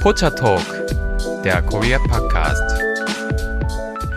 Pocha Talk, der Korea Podcast.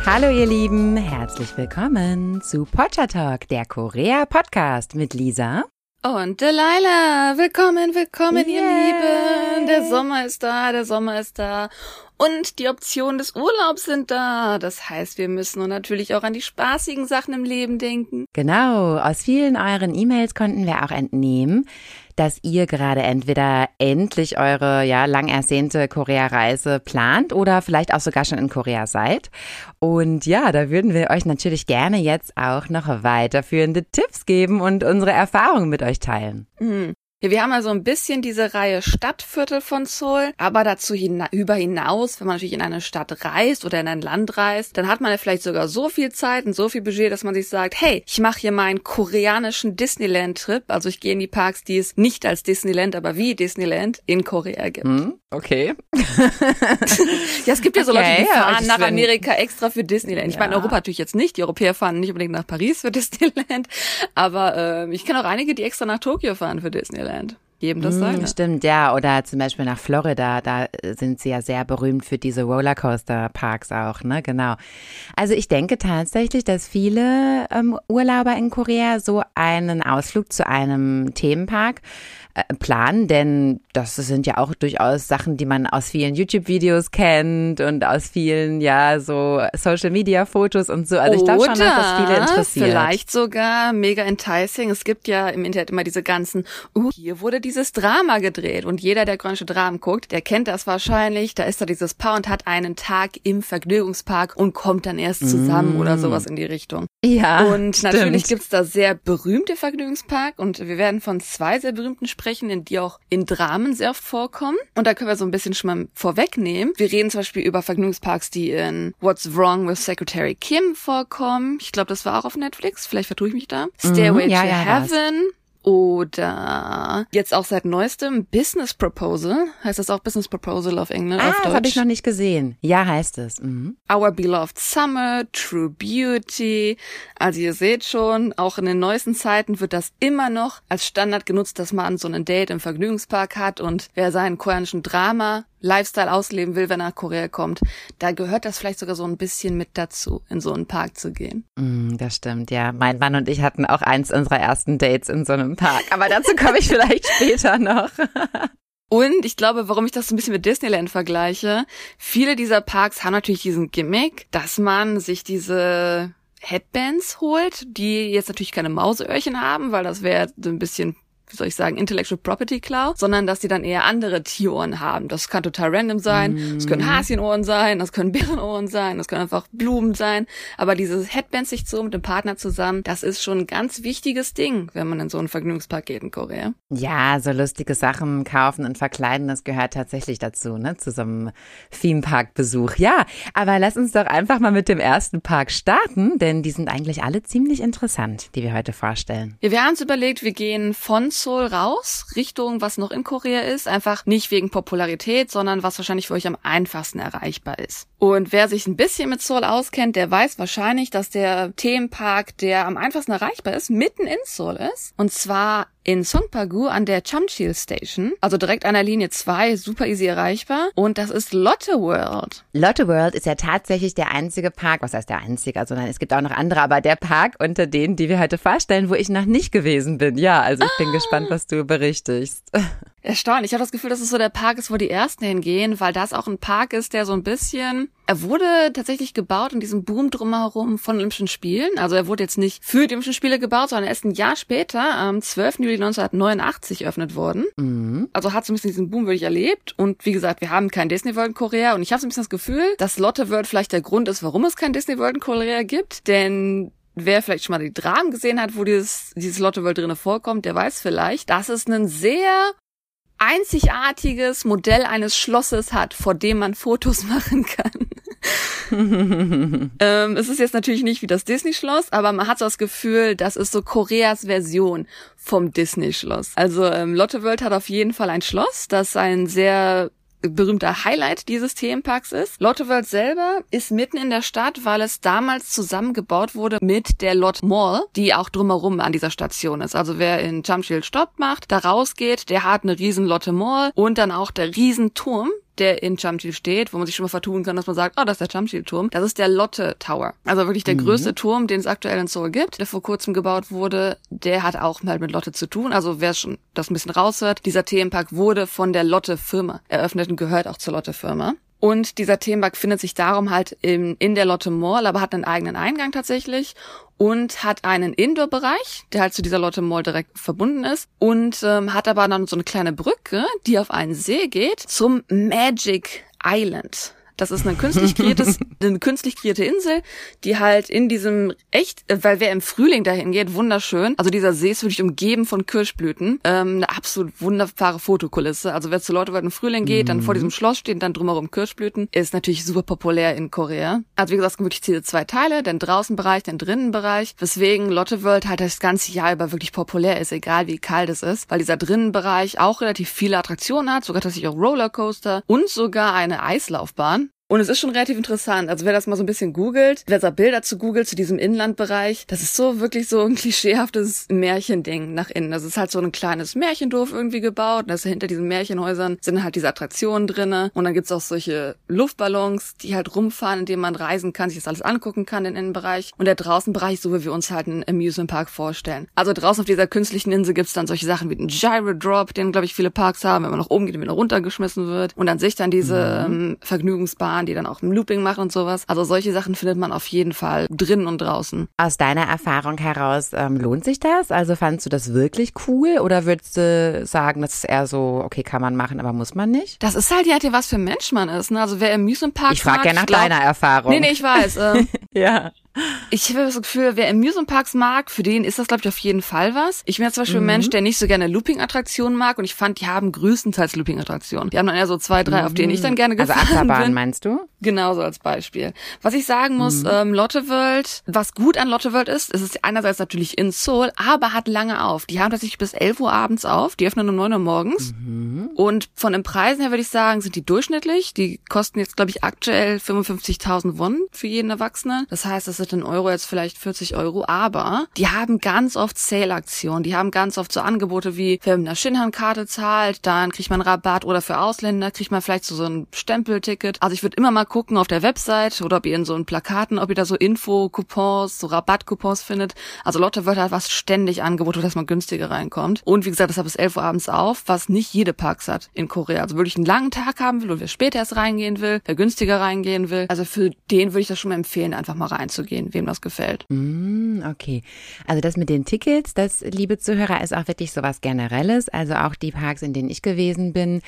Hallo ihr Lieben, herzlich willkommen zu Pocha Talk, der Korea Podcast mit Lisa und Delilah. Willkommen, willkommen Yay. ihr Lieben. Der Sommer ist da, der Sommer ist da. Und die Optionen des Urlaubs sind da. Das heißt, wir müssen natürlich auch an die spaßigen Sachen im Leben denken. Genau, aus vielen euren E-Mails konnten wir auch entnehmen, dass ihr gerade entweder endlich eure ja lang ersehnte Korea-Reise plant oder vielleicht auch sogar schon in Korea seid. Und ja, da würden wir euch natürlich gerne jetzt auch noch weiterführende Tipps geben und unsere Erfahrungen mit euch teilen. Hm. Wir haben also ein bisschen diese Reihe Stadtviertel von Seoul, aber dazu hina über hinaus, wenn man natürlich in eine Stadt reist oder in ein Land reist, dann hat man ja vielleicht sogar so viel Zeit und so viel Budget, dass man sich sagt, hey, ich mache hier meinen koreanischen Disneyland-Trip, also ich gehe in die Parks, die es nicht als Disneyland, aber wie Disneyland in Korea gibt. Hm, okay. ja, es gibt ja so Okay, Leute, die fahren ich nach Amerika extra für Disneyland. Ich Ja. meine, Europa natürlich jetzt nicht. Die Europäer fahren nicht unbedingt nach Paris für Disneyland, aber ähm, ich kenne auch einige, die extra nach Tokio fahren für Disneyland. Jedem das Mm, seine. Stimmt, ja. Oder zum Beispiel nach Florida, da sind sie ja sehr berühmt für diese Rollercoaster-Parks auch, ne? Genau. Also ich denke tatsächlich, dass viele ähm, Urlauber in Korea so einen Ausflug zu einem Themenpark äh, planen, denn das sind ja auch durchaus Sachen, die man aus vielen YouTube-Videos kennt und aus vielen, ja, so Social-Media-Fotos und so. Also ich glaube schon, dass das viele interessiert. Vielleicht sogar mega enticing. Es gibt ja im Internet immer diese ganzen, uh, hier wurde dieses Drama gedreht. Und jeder, der koreanische Dramen guckt, der kennt das wahrscheinlich. Da ist da dieses Paar und hat einen Tag im Vergnügungspark und kommt dann erst zusammen Mm. oder sowas in die Richtung. Ja, Und stimmt. natürlich gibt's da sehr berühmte Vergnügungspark und wir werden von zwei sehr berühmten sprechen, in die auch in Dramen sehr oft vorkommen. Und da können wir so ein bisschen schon mal vorwegnehmen. Wir reden zum Beispiel über Vergnügungsparks, die in What's Wrong with Secretary Kim vorkommen. Ich glaube, das war auch auf Netflix. Vielleicht vertue ich mich da. Stairway Mhm, ja, to ja. Heaven. Oder jetzt auch seit neuestem Business Proposal. Heißt das auch Business Proposal auf Englisch? Ah, auf das habe ich noch nicht gesehen. Ja, heißt es. Mhm. Our Beloved Summer, True Beauty. Also ihr seht schon, auch in den neuesten Zeiten wird das immer noch als Standard genutzt, dass man so ein Date im Vergnügungspark hat und wer seinen koreanischen Drama Lifestyle ausleben will, wenn er nach Korea kommt, da gehört das vielleicht sogar so ein bisschen mit dazu, in so einen Park zu gehen. Mm, Das stimmt, ja. Mein Mann und ich hatten auch eins unserer ersten Dates in so einem Park. Aber dazu komme ich vielleicht später noch. Und ich glaube, warum ich das so ein bisschen mit Disneyland vergleiche, viele dieser Parks haben natürlich diesen Gimmick, dass man sich diese Headbands holt, die jetzt natürlich keine Mauseöhrchen haben, weil das wäre so ein bisschen wie soll ich sagen, Intellectual Property Cloud, sondern dass die dann eher andere Tierohren haben. Das kann total random sein. Das können Häschenohren sein, das können Bärenohren sein, das können einfach Blumen sein. Aber dieses Headband sich so mit dem Partner zusammen, das ist schon ein ganz wichtiges Ding, wenn man in so einen Vergnügungspark geht in Korea. Ja, so lustige Sachen kaufen und verkleiden, das gehört tatsächlich dazu, ne? Zu so einem Themepark-Besuch. Ja, aber lass uns doch einfach mal mit dem ersten Park starten, denn die sind eigentlich alle ziemlich interessant, die wir heute vorstellen. Ja, wir haben uns überlegt, wir gehen von Seoul raus, Richtung, was noch in Korea ist. Einfach nicht wegen Popularität, sondern was wahrscheinlich für euch am einfachsten erreichbar ist. Und wer sich ein bisschen mit Seoul auskennt, der weiß wahrscheinlich, dass der Themenpark, der am einfachsten erreichbar ist, mitten in Seoul ist. Und zwar in Songpagu an der Chamchil Station, also direkt an der Linie 2, super easy erreichbar. Und das ist Lotte World. Lotte World ist ja tatsächlich der einzige Park, was heißt der einzige, also nein, es gibt auch noch andere, aber der Park unter denen, die wir heute vorstellen, wo ich noch nicht gewesen bin. Ja, also ich bin gespannt, was du berichtigst. Erstaunlich. Ich habe das Gefühl, dass es so der Park ist, wo die Ersten hingehen, weil das auch ein Park ist, der so ein bisschen... Er wurde tatsächlich gebaut in diesem Boom drumherum von Olympischen Spielen. Also er wurde jetzt nicht für die Olympischen Spiele gebaut, sondern erst ein Jahr später, am 12. Juli 1989, eröffnet worden. Mhm. Also hat so ein bisschen diesen Boom wirklich erlebt. Und wie gesagt, wir haben kein Disney World in Korea. Und ich habe so ein bisschen das Gefühl, dass Lotte World vielleicht der Grund ist, warum es kein Disney World in Korea gibt. Denn wer vielleicht schon mal die Dramen gesehen hat, wo dieses, dieses Lotte World drinne vorkommt, der weiß vielleicht, dass es einen sehr einzigartiges Modell eines Schlosses hat, vor dem man Fotos machen kann. ähm, es ist jetzt natürlich nicht wie das Disney-Schloss, aber man hat so das Gefühl, das ist so Koreas Version vom Disney-Schloss. Also ähm, Lotte World hat auf jeden Fall ein Schloss, das ein sehr berühmter Highlight dieses Themenparks ist. Lotte World selber ist mitten in der Stadt, weil es damals zusammengebaut wurde mit der Lot Mall, die auch drumherum an dieser Station ist. Also wer in Chamchil Stopp macht, da rausgeht, der hat eine riesen Lotte Mall und dann auch der Riesenturm, der in Chamchil steht, wo man sich schon mal vertun kann, dass man sagt, oh, das ist der Chamchil-Turm. Das ist der Lotte Tower. Also wirklich der mhm. größte Turm, den es aktuell in Seoul gibt, der vor kurzem gebaut wurde. Der hat auch mal mit Lotte zu tun. Also wer schon das ein bisschen raushört, dieser Themenpark wurde von der Lotte-Firma eröffnet und gehört auch zur Lotte-Firma. Und dieser Themenpark findet sich darum halt in, in der Lotte Mall, aber hat einen eigenen Eingang tatsächlich und hat einen Indoor-Bereich, der halt zu dieser Lotte Mall direkt verbunden ist und ähm, hat aber dann so eine kleine Brücke, die auf einen See geht zum Magic Island. Das ist eine künstlich kreiertes, eine künstlich kreierte Insel, die halt in diesem echt, weil wer im Frühling dahin geht, wunderschön. Also dieser See ist wirklich umgeben von Kirschblüten. Ähm, eine absolut wunderbare Fotokulisse. Also wer zu Leute im Frühling geht, dann vor mhm. diesem Schloss stehen, dann drumherum Kirschblüten, ist natürlich super populär in Korea. Also wie gesagt, es gibt wirklich diese zwei Teile, den Draußenbereich, den Drinnenbereich, weswegen Lotte World halt das ganze Jahr über wirklich populär ist, egal wie kalt es ist, weil dieser Drinnenbereich auch relativ viele Attraktionen hat, sogar tatsächlich auch Rollercoaster und sogar eine Eislaufbahn. Und es ist schon relativ interessant. Also wer das mal so ein bisschen googelt, wer da Bilder zu googelt, zu diesem Inlandbereich, das ist so wirklich so ein klischeehaftes Märchending nach innen. Das ist halt so ein kleines Märchendorf irgendwie gebaut. Und das hinter diesen Märchenhäusern sind halt diese Attraktionen drinne. Und dann gibt's auch solche Luftballons, die halt rumfahren, in denen man reisen kann, sich das alles angucken kann, den Innenbereich. Und der Draußenbereich, so wie wir uns halt einen Amusement Park vorstellen. Also draußen auf dieser künstlichen Insel gibt's dann solche Sachen wie den Gyro Drop, den glaube ich viele Parks haben, wenn man nach oben geht und wieder runtergeschmissen wird. Und an sich dann diese mhm. ähm, Vergnügungsbahn fahren, die dann auch im Looping machen und sowas. Also solche Sachen findet man auf jeden Fall drinnen und draußen. Aus deiner Erfahrung heraus ähm, lohnt sich das? Also fandst du das wirklich cool oder würdest du sagen, das ist eher so, okay, kann man machen, aber muss man nicht? Das ist halt ja, was für ein Mensch man ist. Ne? Also wer im Amusement Park Ich frage ja nach deiner Erfahrung. Nee, nee, ich weiß. Ähm, ja. Ich habe das Gefühl, wer Amusement Parks mag, für den ist das, glaube ich, auf jeden Fall was. Ich bin ja zum Beispiel mhm. ein Mensch, der nicht so gerne Looping-Attraktionen mag und ich fand, die haben größtenteils Looping-Attraktionen. Die haben dann eher so zwei, drei, mhm. auf denen ich dann gerne also gefahren also Achterbahn, bin. meinst du? Genau so als Beispiel. Was ich sagen muss, mhm. ähm, Lotte World, was gut an Lotte World ist, ist es einerseits natürlich in Seoul, aber hat lange auf. Die haben tatsächlich bis 11 Uhr abends auf, die öffnen um 9 Uhr morgens. Mhm. Und von den Preisen her würde ich sagen, sind die durchschnittlich. Die kosten jetzt, glaube ich, aktuell 55.000 Won für jeden Erwachsenen. Das heißt, das sind in Euro jetzt vielleicht vielleicht 40 Euro, aber die haben ganz oft Sale-Aktionen, die haben ganz oft so Angebote wie, wer mit einer Shinhan-Karte zahlt, dann kriegt man Rabatt oder für Ausländer kriegt man vielleicht so, so ein Stempelticket. Also ich würde immer mal gucken auf der Website oder ob ihr in so einen Plakaten, ob ihr da so Info-Coupons, so Rabatt-Coupons findet. Also Lotte wird halt was ständig Angebote, dass man günstiger reinkommt. Und wie gesagt, das hat bis 11 Uhr abends auf, was nicht jede Parks hat in Korea. Also wirklich einen langen Tag haben will oder wer später erst reingehen will, wer günstiger reingehen will. Also für den würde ich das schon mal empfehlen, einfach mal reinzugehen, wem das gefällt. Mm, okay. Also das mit den Tickets, das, liebe Zuhörer, ist auch wirklich so was Generelles. Also auch die Parks, in denen ich gewesen bin,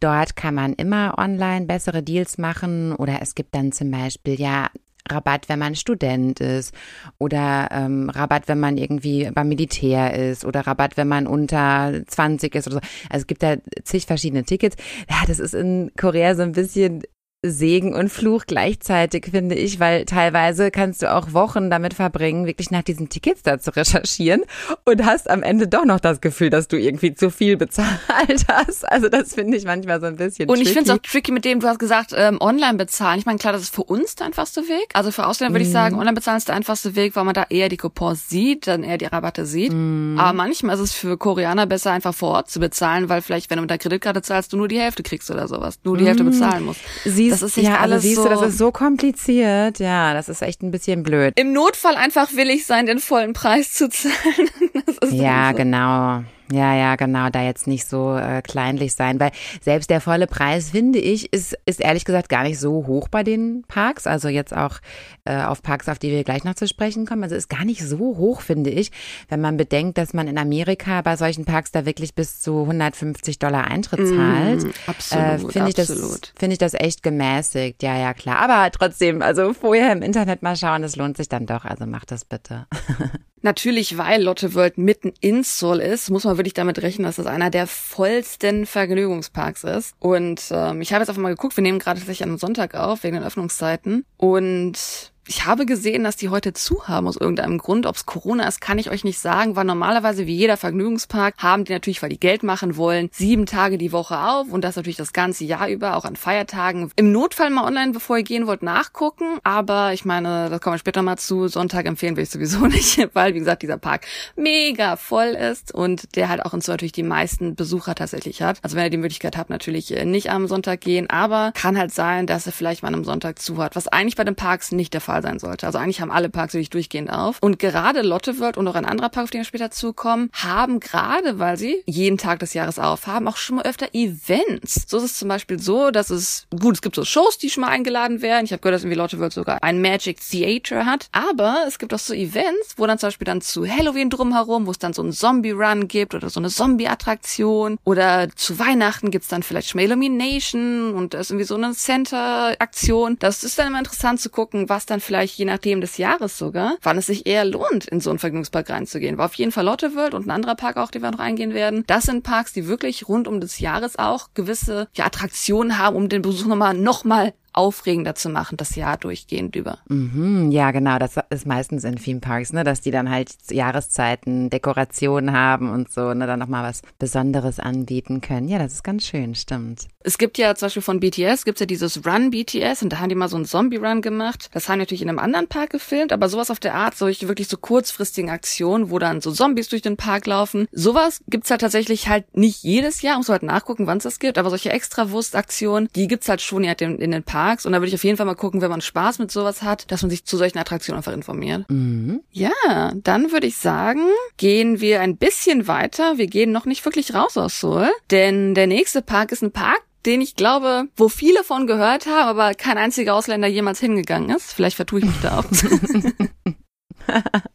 dort kann man immer online bessere Deals machen oder es gibt dann zum Beispiel ja Rabatt, wenn man Student ist oder ähm, Rabatt, wenn man irgendwie beim Militär ist oder Rabatt, wenn man unter 20 ist oder so. Also es gibt da zig verschiedene Tickets. Ja, das ist in Korea so ein bisschen Segen und Fluch gleichzeitig, finde ich, weil teilweise kannst du auch Wochen damit verbringen, wirklich nach diesen Tickets da zu recherchieren und hast am Ende doch noch das Gefühl, dass du irgendwie zu viel bezahlt hast. Also das finde ich manchmal so ein bisschen Und ich finde es auch tricky mit dem, du hast gesagt, ähm, online bezahlen. Ich meine, klar, das ist für uns der einfachste Weg. Also für Ausländer würde mm. ich sagen, online bezahlen ist der einfachste Weg, weil man da eher die Coupons sieht, dann eher die Rabatte sieht. Mm. Aber manchmal ist es für Koreaner besser, einfach vor Ort zu bezahlen, weil vielleicht, wenn du mit der Kreditkarte zahlst, du nur die Hälfte kriegst oder sowas. Nur die mm. Hälfte bezahlen musst. Sie das ist nicht ja, alles siehst so. Du, das ist so kompliziert. Ja, das ist echt ein bisschen blöd. Im Notfall einfach willig sein, den vollen Preis zu zahlen. ja, so. genau. Ja, ja, genau, da jetzt nicht so äh, kleinlich sein, weil selbst der volle Preis, finde ich, ist, ist ehrlich gesagt gar nicht so hoch bei den Parks. Also jetzt auch äh, auf Parks, auf die wir gleich noch zu sprechen kommen. Also ist gar nicht so hoch, finde ich, wenn man bedenkt, dass man in Amerika bei solchen Parks da wirklich bis zu 150 Dollar Eintritt mhm, zahlt. Mm, absolut, äh, finde ich absolut. das, finde ich das echt gemäßigt. Ja, ja, klar. Aber trotzdem, also vorher im Internet mal schauen, das lohnt sich dann doch. Also macht das bitte. Natürlich, weil Lotte World mitten in Seoul ist, muss man wirklich damit rechnen, dass das einer der vollsten Vergnügungsparks ist. Und ähm, ich habe jetzt einfach mal geguckt, wir nehmen gerade tatsächlich am Sonntag auf, wegen den Öffnungszeiten. Und ich habe gesehen, dass die heute zu haben aus irgendeinem Grund. Ob es Corona ist, kann ich euch nicht sagen, weil normalerweise wie jeder Vergnügungspark haben die natürlich, weil die Geld machen wollen, sieben Tage die Woche auf und das natürlich das ganze Jahr über, auch an Feiertagen. Im Notfall mal online, bevor ihr gehen wollt, nachgucken. Aber ich meine, das kommen wir später mal zu. Sonntag empfehlen will ich sowieso nicht, weil, wie gesagt, dieser Park mega voll ist und der halt auch uns natürlich die meisten Besucher tatsächlich hat. Also wenn ihr die Möglichkeit habt, natürlich äh, nicht am Sonntag gehen, aber kann halt sein, dass er vielleicht mal am Sonntag zu hat, was eigentlich bei den Parks nicht der Fall sein sollte. Also eigentlich haben alle Parks wirklich durchgehend auf. Und gerade Lotte World und auch ein anderer Park, auf den wir später zukommen, haben gerade, weil sie jeden Tag des Jahres auf haben, auch schon mal öfter Events. So ist es zum Beispiel so, dass es, gut, es gibt so Shows, die schon mal eingeladen werden. Ich habe gehört, dass irgendwie Lotte World sogar ein Magic Theater hat. Aber es gibt auch so Events, wo dann zum Beispiel dann zu Halloween drumherum, wo es dann so einen Zombie-Run gibt oder so eine Zombie-Attraktion. Oder zu Weihnachten gibt's dann vielleicht Schmellumination und da ist irgendwie so eine Center-Aktion. Das ist dann immer interessant zu gucken, was dann vielleicht je nachdem des Jahres sogar, wann es sich eher lohnt, in so einen Vergnügungspark reinzugehen. War auf jeden Fall Lotte World und ein anderer Park auch, den wir noch eingehen werden. Das sind Parks, die wirklich rund um des Jahres auch gewisse ja, Attraktionen haben, um den Besuch nochmal noch aufregender zu machen, das Jahr durchgehend über. Mhm, ja, genau. Das ist meistens in Theme Parks, ne, dass die dann halt Jahreszeiten, Dekorationen haben und so, ne, dann nochmal was Besonderes anbieten können. Ja, das ist ganz schön, stimmt. Es gibt ja zum Beispiel von BTS, gibt's ja dieses Run BTS und da haben die mal so einen Zombie-Run gemacht. Das haben die natürlich in einem anderen Park gefilmt, aber sowas auf der Art, solche wirklich so kurzfristigen Aktionen, wo dann so Zombies durch den Park laufen. Sowas gibt's halt tatsächlich halt nicht jedes Jahr, muss man halt nachgucken, wann es das gibt, aber solche Extrawurstaktionen, die gibt's halt schon ja in den Parks Parks. Und da würde ich auf jeden Fall mal gucken, wenn man Spaß mit sowas hat, dass man sich zu solchen Attraktionen einfach informiert. Mhm. Ja, dann würde ich sagen, gehen wir ein bisschen weiter. Wir gehen noch nicht wirklich raus aus Seoul, denn der nächste Park ist ein Park, den ich glaube, wo viele von gehört haben, aber kein einziger Ausländer jemals hingegangen ist. Vielleicht vertue ich mich da auch.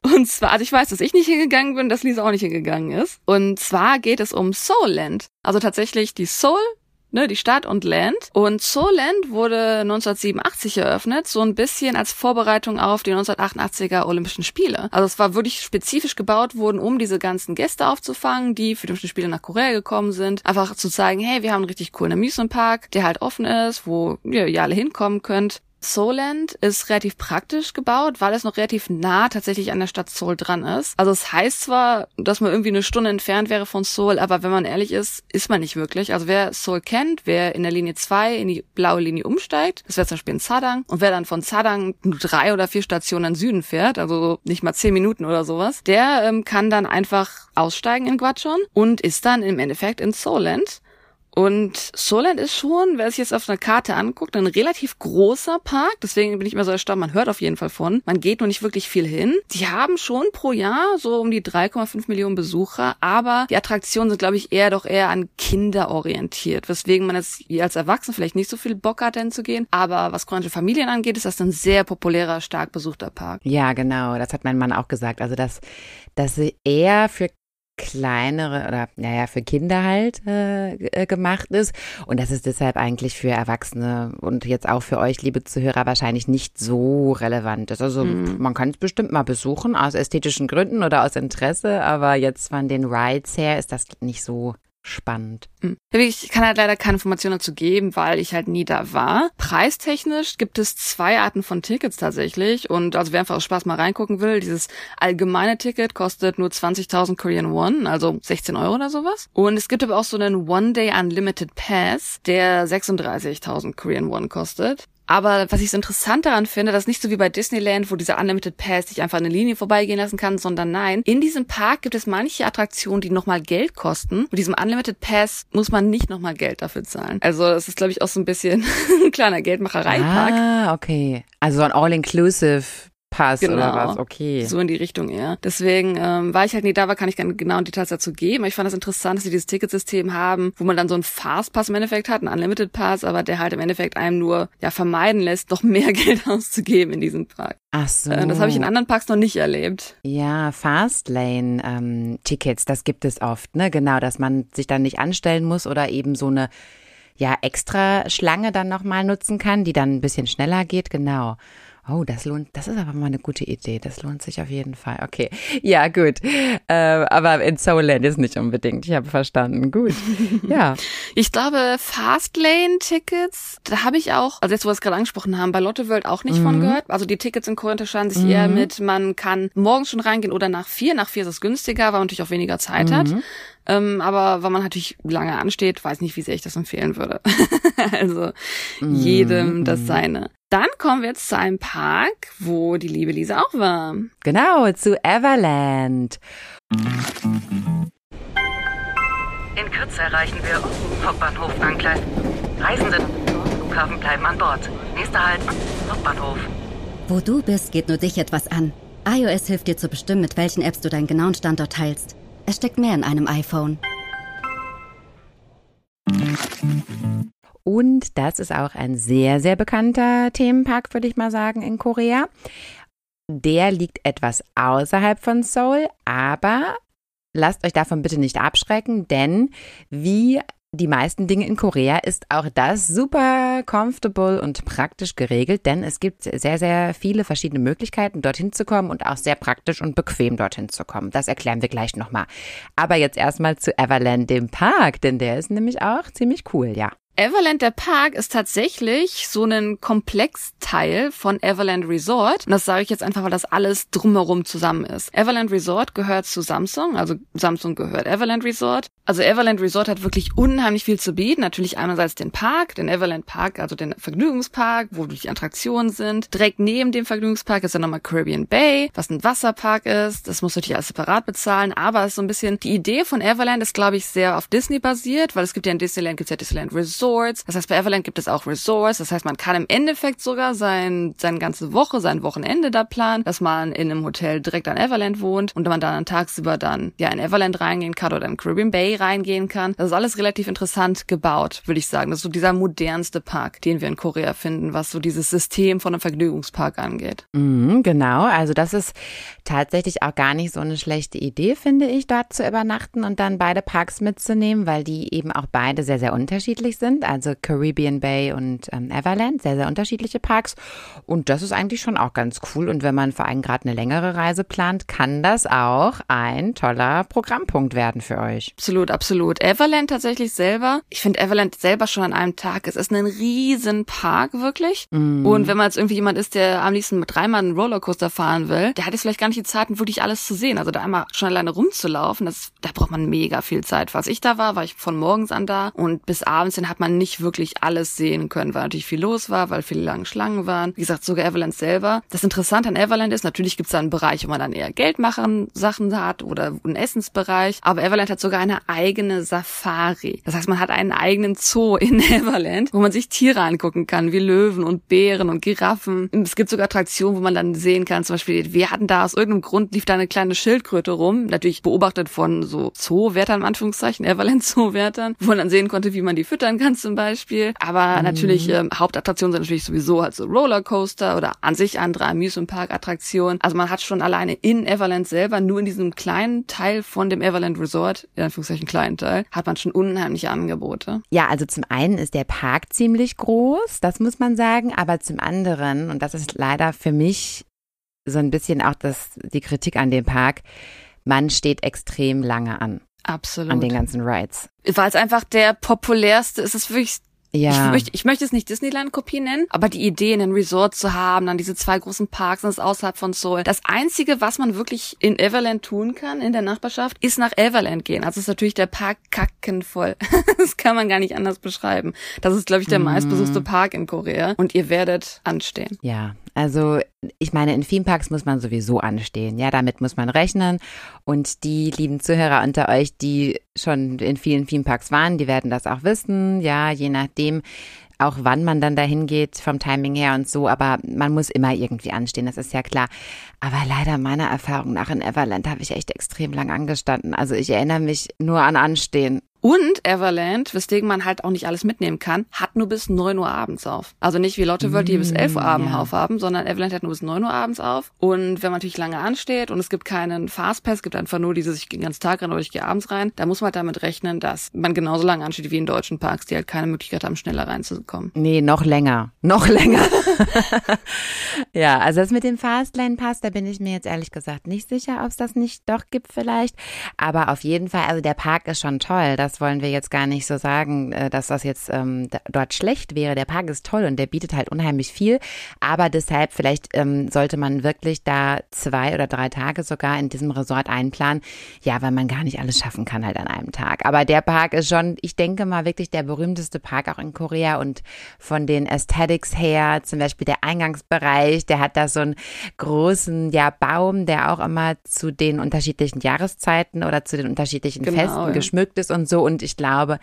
Und zwar, also ich weiß, dass ich nicht hingegangen bin, dass Lisa auch nicht hingegangen ist. Und zwar geht es um Soulland. Also tatsächlich die Soul ne, die Stadt und Land. Und Soland wurde 1987 eröffnet, so ein bisschen als Vorbereitung auf die 1988er Olympischen Spiele. Also es war wirklich spezifisch gebaut worden, um diese ganzen Gäste aufzufangen, die für die Olympischen Spiele nach Korea gekommen sind. Einfach zu zeigen, hey, wir haben einen richtig coolen Amusement Park, der halt offen ist, wo ihr, ihr alle hinkommen könnt. Soland ist relativ praktisch gebaut, weil es noch relativ nah tatsächlich an der Stadt Seoul dran ist. Also es heißt zwar, dass man irgendwie eine Stunde entfernt wäre von Seoul, aber wenn man ehrlich ist, ist man nicht wirklich. Also wer Seoul kennt, wer in der Linie 2 in die blaue Linie umsteigt, das wäre zum Beispiel in Sadang, und wer dann von Sadang nur drei oder vier Stationen Süden fährt, also nicht mal zehn Minuten oder sowas, der ähm, kann dann einfach aussteigen in Gwacheon und ist dann im Endeffekt in Seoland und Soland ist schon, wer sich jetzt auf einer Karte anguckt, ein relativ großer Park. Deswegen bin ich immer so erstaunt. Man hört auf jeden Fall von. Man geht nur nicht wirklich viel hin. Die haben schon pro Jahr so um die 3,5 Millionen Besucher. Aber die Attraktionen sind, glaube ich, eher doch eher an Kinder orientiert. Weswegen man jetzt als Erwachsener vielleicht nicht so viel Bock hat, denn zu gehen. Aber was koreanische Familien angeht, ist das ein sehr populärer, stark besuchter Park. Ja, genau. Das hat mein Mann auch gesagt. Also, dass, dass sie eher für kleinere oder naja für Kinder halt äh, äh, gemacht ist und das ist deshalb eigentlich für Erwachsene und jetzt auch für euch liebe Zuhörer wahrscheinlich nicht so relevant ist. Also mhm. man kann es bestimmt mal besuchen aus ästhetischen Gründen oder aus Interesse, aber jetzt von den Rides her ist das nicht so spannend. Hm. Ich kann halt leider keine Informationen dazu geben, weil ich halt nie da war. Preistechnisch gibt es zwei Arten von Tickets tatsächlich und also wer einfach aus Spaß mal reingucken will, dieses allgemeine Ticket kostet nur 20.000 Korean Won, also 16 Euro oder sowas. Und es gibt aber auch so einen One-Day Unlimited Pass, der 36.000 Korean Won kostet. Aber was ich so interessant daran finde, das ist nicht so wie bei Disneyland, wo dieser Unlimited Pass sich einfach eine Linie vorbeigehen lassen kann, sondern nein, in diesem Park gibt es manche Attraktionen, die nochmal Geld kosten. Mit diesem Unlimited Pass muss man nicht nochmal Geld dafür zahlen. Also es ist, glaube ich, auch so ein bisschen ein kleiner Geldmacherei-Park. Ah, okay. Also ein All-Inclusive Pass genau. oder was, okay. So in die Richtung eher. Deswegen ähm, war ich halt nie da, war kann ich keine genauen Details dazu geben. Ich fand es das interessant, dass sie dieses Ticketsystem haben, wo man dann so einen Fastpass im Endeffekt hat, einen Unlimited Pass, aber der halt im Endeffekt einem nur ja vermeiden lässt, noch mehr Geld auszugeben in diesem Park. Ach so. Äh, das habe ich in anderen Parks noch nicht erlebt. Ja, Fastlane-Tickets, ähm, das gibt es oft, ne? Genau, dass man sich dann nicht anstellen muss oder eben so eine ja extra Schlange dann nochmal nutzen kann, die dann ein bisschen schneller geht, genau. Oh, das lohnt, das ist aber mal eine gute Idee. Das lohnt sich auf jeden Fall. Okay. Ja, gut. Äh, aber in Soulland ist nicht unbedingt. Ich habe verstanden. Gut. Ja. Ich glaube, Fastlane-Tickets, da habe ich auch, also jetzt, wo wir es gerade angesprochen haben, bei Lotte World auch nicht mhm. von gehört. Also die Tickets in Korea unterscheiden sich mhm. eher mit, man kann morgens schon reingehen oder nach vier. Nach vier ist es günstiger, weil man natürlich auch weniger Zeit mhm. hat. Ähm, aber wenn man natürlich lange ansteht, weiß nicht, wie sehr ich das empfehlen würde. also jedem das mhm. seine. Dann kommen wir jetzt zu einem Park, wo die liebe Lisa auch war. Genau, zu Everland. In Kürze erreichen wir Hauptbahnhof Angleis. Reisende Flughafen bleiben an Bord. Nächster Halt, Hauptbahnhof. Wo du bist, geht nur dich etwas an. iOS hilft dir zu bestimmen, mit welchen Apps du deinen genauen Standort teilst. Es steckt mehr in einem iPhone. Und das ist auch ein sehr, sehr bekannter Themenpark, würde ich mal sagen, in Korea. Der liegt etwas außerhalb von Seoul, aber lasst euch davon bitte nicht abschrecken, denn wie die meisten Dinge in Korea ist auch das super comfortable und praktisch geregelt, denn es gibt sehr, sehr viele verschiedene Möglichkeiten, dorthin zu kommen und auch sehr praktisch und bequem dorthin zu kommen. Das erklären wir gleich nochmal. Aber jetzt erstmal zu Everland, dem Park, denn der ist nämlich auch ziemlich cool, ja. Everland, der Park, ist tatsächlich so ein Komplexteil von Everland Resort. Und das sage ich jetzt einfach, weil das alles drumherum zusammen ist. Everland Resort gehört zu Samsung, also Samsung gehört Everland Resort. Also Everland Resort hat wirklich unheimlich viel zu bieten. Natürlich einerseits den Park, den Everland Park, also den Vergnügungspark, wo die Attraktionen sind. Direkt neben dem Vergnügungspark ist dann nochmal Caribbean Bay, was ein Wasserpark ist. Das muss natürlich alles separat bezahlen, aber es ist so ein bisschen, die Idee von Everland ist, glaube ich, sehr auf Disney basiert, weil es gibt ja in Disneyland, gibt es ja Disneyland Resort Resorts. Das heißt, bei Everland gibt es auch Resorts. Das heißt, man kann im Endeffekt sogar sein, seine ganze Woche, sein Wochenende da planen, dass man in einem Hotel direkt an Everland wohnt und man dann tagsüber dann ja in Everland reingehen kann oder in Caribbean Bay reingehen kann. Das ist alles relativ interessant gebaut, würde ich sagen. Das ist so dieser modernste Park, den wir in Korea finden, was so dieses System von einem Vergnügungspark angeht. Mhm, genau, also das ist tatsächlich auch gar nicht so eine schlechte Idee, finde ich, dort zu übernachten und dann beide Parks mitzunehmen, weil die eben auch beide sehr, sehr unterschiedlich sind sind, also Caribbean Bay und ähm, Everland, sehr, sehr unterschiedliche Parks. Und das ist eigentlich schon auch ganz cool. Und wenn man vor allem gerade eine längere Reise plant, kann das auch ein toller Programmpunkt werden für euch. Absolut, absolut. Everland tatsächlich selber, ich finde Everland selber schon an einem Tag, es ist ein riesen Park, wirklich. Mm. Und wenn man jetzt irgendwie jemand ist, der am liebsten mit dreimal einen Rollercoaster fahren will, der hat jetzt vielleicht gar nicht die Zeit, wirklich alles zu sehen. Also da einmal schon alleine rumzulaufen, das, da braucht man mega viel Zeit. Falls ich da war, war ich von morgens an da und bis abends hin hat man man nicht wirklich alles sehen können, weil natürlich viel los war, weil viele lange Schlangen waren. Wie gesagt, sogar Everland selber. Das Interessante an Everland ist, natürlich gibt es da einen Bereich, wo man dann eher Geld machen Sachen hat oder einen Essensbereich. Aber Everland hat sogar eine eigene Safari. Das heißt, man hat einen eigenen Zoo in Everland, wo man sich Tiere angucken kann, wie Löwen und Bären und Giraffen. Es gibt sogar Attraktionen, wo man dann sehen kann, zum Beispiel, wir hatten da aus irgendeinem Grund lief da eine kleine Schildkröte rum, natürlich beobachtet von so Zoowärtern, in Anführungszeichen, Everland Zoowärtern, wo man dann sehen konnte, wie man die füttern kann zum Beispiel. Aber mhm. natürlich, ähm, Hauptattraktionen sind natürlich sowieso halt so Rollercoaster oder an sich andere Amusement Park Attraktionen. Also man hat schon alleine in Everland selber, nur in diesem kleinen Teil von dem Everland Resort, in Anführungszeichen kleinen Teil, hat man schon unheimliche Angebote. Ja, also zum einen ist der Park ziemlich groß, das muss man sagen, aber zum anderen, und das ist leider für mich so ein bisschen auch das, die Kritik an dem Park, man steht extrem lange an. Absolut. An den ganzen Rides. Weil es einfach der populärste ist. Es ist wirklich ja. Ich möchte, ich möchte es nicht Disneyland-Kopie nennen, aber die Idee, einen Resort zu haben, dann diese zwei großen Parks, das ist außerhalb von Seoul. Das Einzige, was man wirklich in Everland tun kann, in der Nachbarschaft, ist nach Everland gehen. Also ist natürlich der Park kackenvoll. das kann man gar nicht anders beschreiben. Das ist, glaube ich, der mhm. meistbesuchte Park in Korea und ihr werdet anstehen. Ja, also ich meine, in Themeparks muss man sowieso anstehen. Ja, damit muss man rechnen. Und die lieben Zuhörer unter euch, die schon in vielen Themeparks waren, die werden das auch wissen. Ja, je nachdem, auch wann man dann dahin geht vom Timing her und so, aber man muss immer irgendwie anstehen, das ist ja klar. Aber leider meiner Erfahrung nach in Everland habe ich echt extrem lang angestanden. Also ich erinnere mich nur an Anstehen. Und Everland, weswegen man halt auch nicht alles mitnehmen kann, hat nur bis neun Uhr abends auf. Also nicht wie Lotte World, die bis elf Uhr abends ja. aufhaben, sondern Everland hat nur bis neun Uhr abends auf. Und wenn man natürlich lange ansteht und es gibt keinen Fastpass, es gibt einfach nur diese, ich gehe den ganzen Tag rein oder ich gehe abends rein, da muss man halt damit rechnen, dass man genauso lange ansteht wie in deutschen Parks, die halt keine Möglichkeit haben, schneller reinzukommen. Nee, noch länger. Noch länger. ja, also das mit dem Fastlane-Pass, da bin ich mir jetzt ehrlich gesagt nicht sicher, ob es das nicht doch gibt vielleicht. Aber auf jeden Fall, also der Park ist schon toll. Das das wollen wir jetzt gar nicht so sagen, äh, dass das jetzt ähm, dort schlecht wäre. Der Park ist toll und der bietet halt unheimlich viel. Aber deshalb vielleicht ähm, sollte man wirklich da zwei oder drei Tage sogar in diesem Resort einplanen. Ja, weil man gar nicht alles schaffen kann halt an einem Tag. Aber der Park ist schon, ich denke mal, wirklich der berühmteste Park auch in Korea und von den Aesthetics her, zum Beispiel der Eingangsbereich, der hat da so einen großen, ja, Baum, der auch immer zu den unterschiedlichen Jahreszeiten oder zu den unterschiedlichen Genau, Festen ja. geschmückt ist und so. Und ich glaube,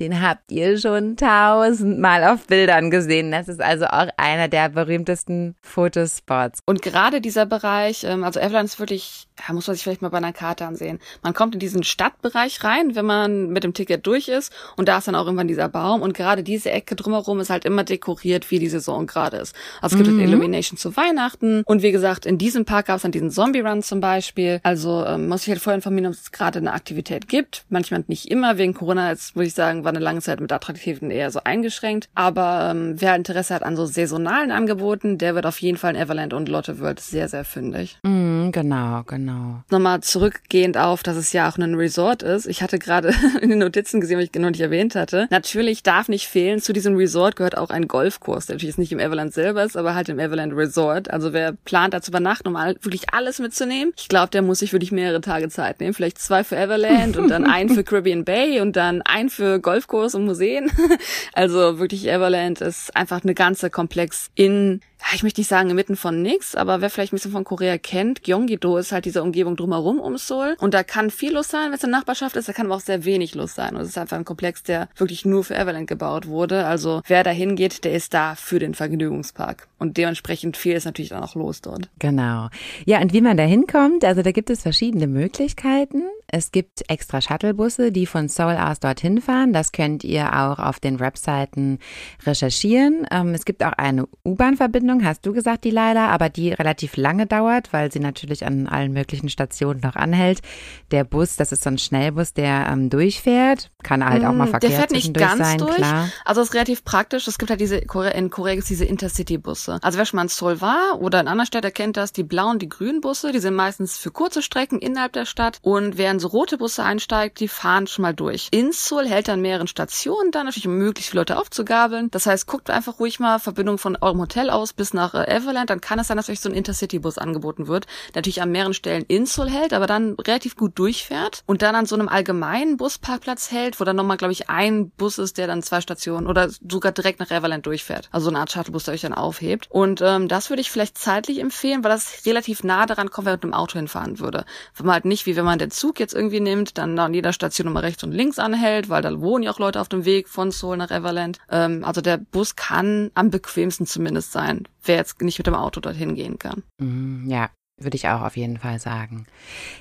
den habt ihr schon tausendmal auf Bildern gesehen. Das ist also auch einer der berühmtesten Fotospots. Und gerade dieser Bereich, ähm, also Everland ist wirklich, ja, muss man sich vielleicht mal bei einer Karte ansehen. Man kommt in diesen Stadtbereich rein, wenn man mit dem Ticket durch ist und da ist dann auch irgendwann dieser Baum und gerade diese Ecke drumherum ist halt immer dekoriert, wie die Saison gerade ist. Also es gibt halt Illumination zu Weihnachten und wie gesagt, in diesem Park gab es dann diesen Zombie Run zum Beispiel. Also ähm, muss ich halt vorher informieren, ob es gerade eine Aktivität gibt. Manchmal nicht immer, wegen Corona jetzt würde ich sagen, war eine lange Zeit mit Attraktivitäten eher so eingeschränkt. Aber ähm, wer Interesse hat an so saisonalen Angeboten, der wird auf jeden Fall in Everland und Lotte World sehr, sehr fündig. Mm, genau, genau. Nochmal zurückgehend auf, dass es ja auch ein Resort ist. Ich hatte gerade in den Notizen gesehen, was ich noch nicht erwähnt hatte. Natürlich darf nicht fehlen, zu diesem Resort gehört auch ein Golfkurs, der natürlich jetzt nicht im Everland selber ist, aber halt im Everland Resort. Also wer plant da zu übernachten, um all, wirklich alles mitzunehmen, ich glaube, der muss sich wirklich mehrere Tage Zeit nehmen. Vielleicht zwei für Everland und dann einen für Caribbean Bay und dann einen für Golfkurs und Museen. Also wirklich Everland ist einfach eine ganze Komplex in ich möchte nicht sagen inmitten von nix, aber wer vielleicht ein bisschen von Korea kennt, Gyeonggi-do ist halt diese Umgebung drumherum um Seoul. Und da kann viel los sein, wenn es eine Nachbarschaft ist, da kann aber auch sehr wenig los sein. Und es ist einfach ein Komplex, der wirklich nur für Everland gebaut wurde. Also wer da hingeht, der ist da für den Vergnügungspark. Und dementsprechend viel ist natürlich dann auch los dort. Genau. Ja, und wie man da hinkommt, also da gibt es verschiedene Möglichkeiten. Es gibt extra Shuttlebusse, die von Seoul aus dorthin fahren. Das könnt ihr auch auf den Webseiten recherchieren. Ähm, es gibt auch eine U-Bahn-Verbindung, hast du gesagt, die leider, aber die relativ lange dauert, weil sie natürlich an allen möglichen Stationen noch anhält. Der Bus, das ist so ein Schnellbus, der ähm, durchfährt, kann halt auch mal Mm, Verkehr Der fährt nicht ganz sein, durch. klar. Also es ist relativ praktisch. Es gibt halt diese, in Korea gibt es diese Intercity-Busse. Also wer schon mal in Seoul war oder in anderen Städten kennt das, die blauen, die grünen Busse, die sind meistens für kurze Strecken innerhalb der Stadt. Und wer in so rote Busse einsteigt, die fahren schon mal durch. In Seoul hält dann mehreren Stationen dann natürlich, um möglichst viele Leute aufzugabeln. Das heißt, guckt einfach ruhig mal Verbindung von eurem Hotel aus bis nach äh, Everland. Dann kann es sein, dass euch so ein Intercity-Bus angeboten wird, der natürlich an mehreren Stellen in hält, aber dann relativ gut durchfährt und dann an so einem allgemeinen Busparkplatz hält, wo dann nochmal, glaube ich, ein Bus ist, der dann zwei Stationen oder sogar direkt nach Everland durchfährt. Also so eine Art Shuttlebus, der euch dann aufhebt. Und ähm, das würde ich vielleicht zeitlich empfehlen, weil das relativ nah daran kommt, wenn man mit dem Auto hinfahren würde. Wenn man halt nicht, wie wenn man den Zug jetzt irgendwie nimmt, dann an jeder Station immer rechts und links anhält, weil da wohnen ja auch Leute auf dem Weg von Seoul nach Everland. Ähm, also der Bus kann am bequemsten zumindest sein, wer jetzt nicht mit dem Auto dorthin gehen kann. Mhm, Ja, würde ich auch auf jeden Fall sagen.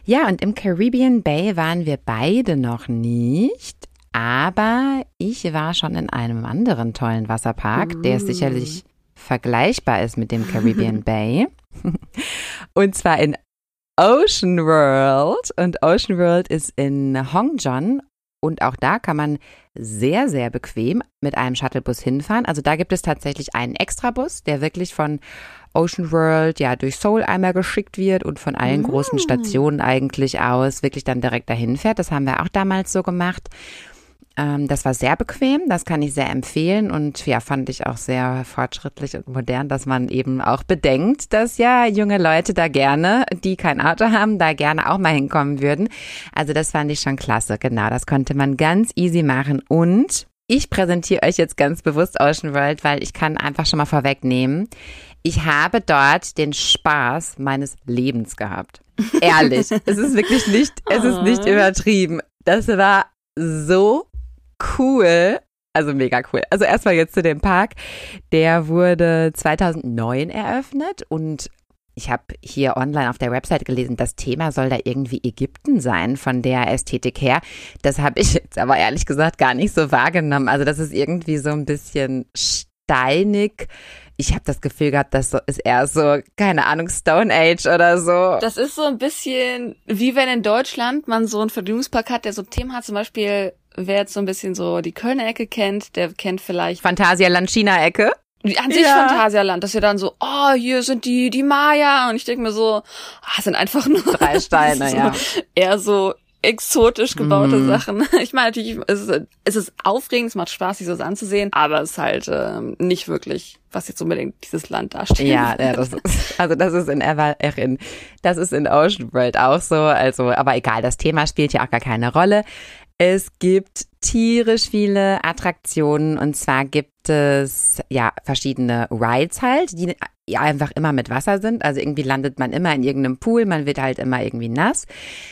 Ja, und im Caribbean Bay waren wir beide noch nicht, aber ich war schon in einem anderen tollen Wasserpark, der sicherlich vergleichbar ist mit dem Caribbean Bay. Und zwar in Ocean World. Und Ocean World ist in Hongjon. Und auch da kann man sehr, sehr bequem mit einem Shuttlebus hinfahren. Also da gibt es tatsächlich einen Extrabus, der wirklich von Ocean World ja durch Seoul einmal geschickt wird und von allen großen Stationen eigentlich aus wirklich dann direkt dahin fährt. Das haben wir auch damals so gemacht. Ähm, das war sehr bequem, das kann ich sehr empfehlen und ja, fand ich auch sehr fortschrittlich und modern, dass man eben auch bedenkt, dass ja junge Leute da gerne, die kein Auto haben, da gerne auch mal hinkommen würden. Also das fand ich schon klasse, genau, das konnte man ganz easy machen und ich präsentiere euch jetzt ganz bewusst Ocean World, weil ich kann einfach schon mal vorwegnehmen, ich habe dort den Spaß meines Lebens gehabt. Ehrlich, es ist wirklich nicht, es ist nicht übertrieben. Das war so cool. Also mega cool. Also erstmal jetzt zu dem Park. Der wurde 2009 eröffnet und ich habe hier online auf der Website gelesen, das Thema soll da irgendwie Ägypten sein von der Ästhetik her. Das habe ich jetzt aber ehrlich gesagt gar nicht so wahrgenommen. Also das ist irgendwie so ein bisschen steinig. Ich habe das Gefühl gehabt, das ist eher so, keine Ahnung, Stone Age oder so. Das ist so ein bisschen wie wenn in Deutschland man so einen Vergnügungspark hat, der so Themen hat, zum Beispiel, wer jetzt so ein bisschen so die Kölner Ecke kennt, der kennt vielleicht Phantasialand China-Ecke. an sich Ja. Phantasialand, dass wir dann so, oh, hier sind die, die Maya. Und ich denke mir so, ah, es sind einfach nur Drei Steine, so, ja. Eher so exotisch gebaute mm. Sachen. Ich meine, natürlich, es ist, es ist aufregend, es macht Spaß, sich so anzusehen, aber es ist halt ähm, nicht wirklich, was jetzt unbedingt dieses Land darstellt. Ja, ja das ist, also das ist in, in, das ist in Ocean World auch so, also, aber egal, das Thema spielt ja auch gar keine Rolle. Es gibt tierisch viele Attraktionen und zwar gibt es ja verschiedene Rides halt, die einfach immer mit Wasser sind. Also irgendwie landet man immer in irgendeinem Pool, man wird halt immer irgendwie nass,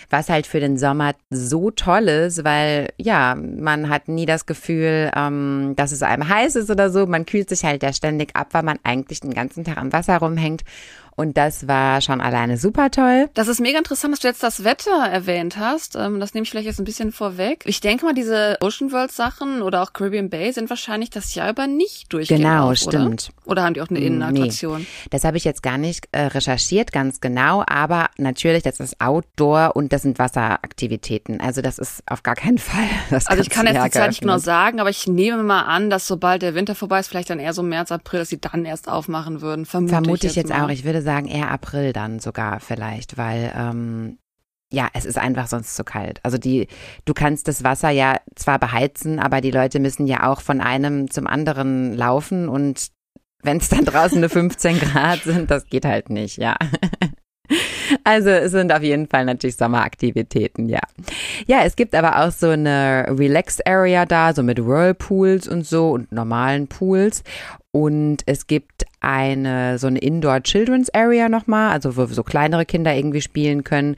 was halt für den Sommer so toll ist, weil ja, man hat nie das Gefühl, ähm, dass es einem heiß ist oder so. Man kühlt sich halt ja ständig ab, weil man eigentlich den ganzen Tag am Wasser rumhängt und das war schon alleine super toll. Das ist mega interessant, dass du jetzt das Wetter erwähnt hast. Ähm, das nehme ich vielleicht jetzt ein bisschen vorweg. Ich denke mal, diese Ocean World Sachen oder auch Caribbean Bay sind wahrscheinlich das Jahr über nicht durchgehend Genau, auf, stimmt. Oder? oder? haben die auch eine Innenattraktion? Nee. Das habe ich jetzt gar nicht äh, recherchiert, ganz genau. Aber natürlich, das ist Outdoor und das sind Wasseraktivitäten. Also das ist auf gar keinen Fall. Das also ich kann jetzt die Zeit nicht genau sagen, aber ich nehme mal an, dass sobald der Winter vorbei ist, vielleicht dann eher so März, April, dass sie dann erst aufmachen würden. Vermute, Vermute ich jetzt, jetzt auch. Ich würde sagen eher April dann sogar vielleicht, weil ähm, ja, es ist einfach sonst zu kalt. Also die, du kannst das Wasser ja zwar beheizen, aber die Leute müssen ja auch von einem zum anderen laufen und wenn es dann draußen eine 15 Grad sind, das geht halt nicht, ja. Also es sind auf jeden Fall natürlich Sommeraktivitäten, ja. Ja, es gibt aber auch so eine Relax Area da, so mit Whirlpools und so und normalen Pools. Und es gibt eine, so eine Indoor Children's Area nochmal, also wo so kleinere Kinder irgendwie spielen können.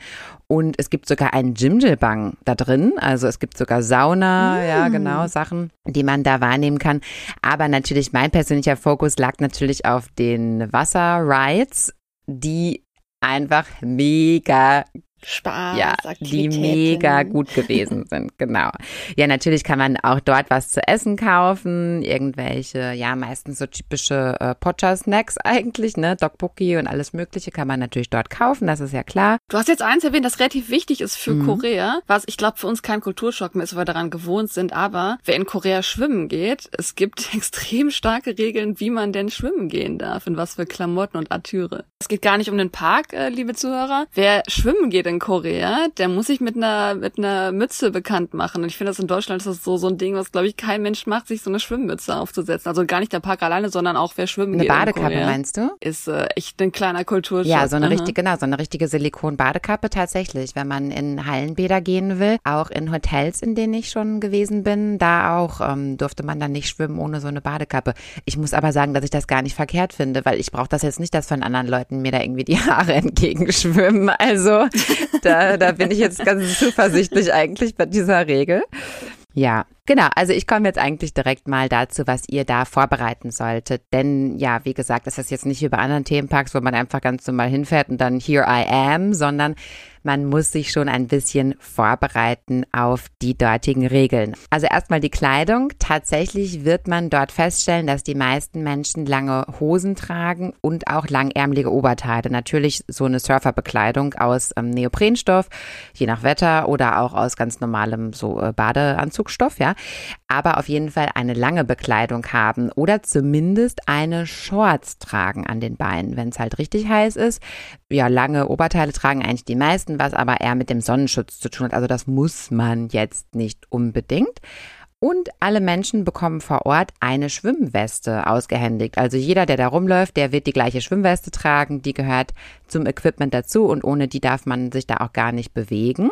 Und es gibt sogar einen Jimjilbang da drin. Also es gibt sogar Sauna, mm. ja, genau, Sachen, die man da wahrnehmen kann. Aber natürlich mein persönlicher Fokus lag natürlich auf den Wasserrides, die einfach mega Spaß, ja, die mega gut gewesen sind, genau. Ja, natürlich kann man auch dort was zu essen kaufen, irgendwelche, ja, meistens so typische äh, Pocha-Snacks eigentlich, ne, Dokboki und alles mögliche kann man natürlich dort kaufen, das ist ja klar. Du hast jetzt eins erwähnt, das relativ wichtig ist für mhm. Korea, was ich glaube für uns kein Kulturschock mehr ist, weil wir daran gewohnt sind, aber wer in Korea schwimmen geht, es gibt extrem starke Regeln, wie man denn schwimmen gehen darf, in was für Klamotten und Attüre. Es geht gar nicht um den Park, äh, liebe Zuhörer. Wer schwimmen geht in Korea, der muss sich mit einer mit einer Mütze bekannt machen. Und ich finde das in Deutschland ist das so so ein Ding, was glaube ich kein Mensch macht, sich so eine Schwimmmütze aufzusetzen. Also gar nicht der Park alleine, sondern auch wer schwimmen eine geht. Eine Badekappe meinst du? Ist äh, echt ein kleiner Kulturschock. Ja, so eine richtige genau, so eine richtige Silikon-Badekappe tatsächlich, wenn man in Hallenbäder gehen will. Auch in Hotels, in denen ich schon gewesen bin, da auch ähm, durfte man dann nicht schwimmen ohne so eine Badekappe. Ich muss aber sagen, dass ich das gar nicht verkehrt finde, weil ich brauche das jetzt nicht, dass von anderen Leuten mir da irgendwie die Haare entgegenschwimmen. Also da, da bin ich jetzt ganz zuversichtlich eigentlich bei dieser Regel. Ja, genau. Also ich komme jetzt eigentlich direkt mal dazu, was ihr da vorbereiten solltet. Denn ja, wie gesagt, das ist jetzt nicht wie bei anderen Themenparks, wo man einfach ganz normal hinfährt und dann here I am, sondern man muss sich schon ein bisschen vorbereiten auf die dortigen Regeln. Also erstmal die Kleidung. Tatsächlich wird man dort feststellen, dass die meisten Menschen lange Hosen tragen und auch langärmelige Oberteile. Natürlich so eine Surferbekleidung aus ähm, Neoprenstoff, je nach Wetter oder auch aus ganz normalem so äh, Badeanzugstoff, ja. Aber auf jeden Fall eine lange Bekleidung haben oder zumindest eine Shorts tragen an den Beinen, wenn es halt richtig heiß ist. Ja, lange Oberteile tragen eigentlich die meisten was aber eher mit dem Sonnenschutz zu tun hat. Also das muss man jetzt nicht unbedingt. Und alle Menschen bekommen vor Ort eine Schwimmweste ausgehändigt. Also jeder, der da rumläuft, der wird die gleiche Schwimmweste tragen. Die gehört zum Equipment dazu und ohne die darf man sich da auch gar nicht bewegen.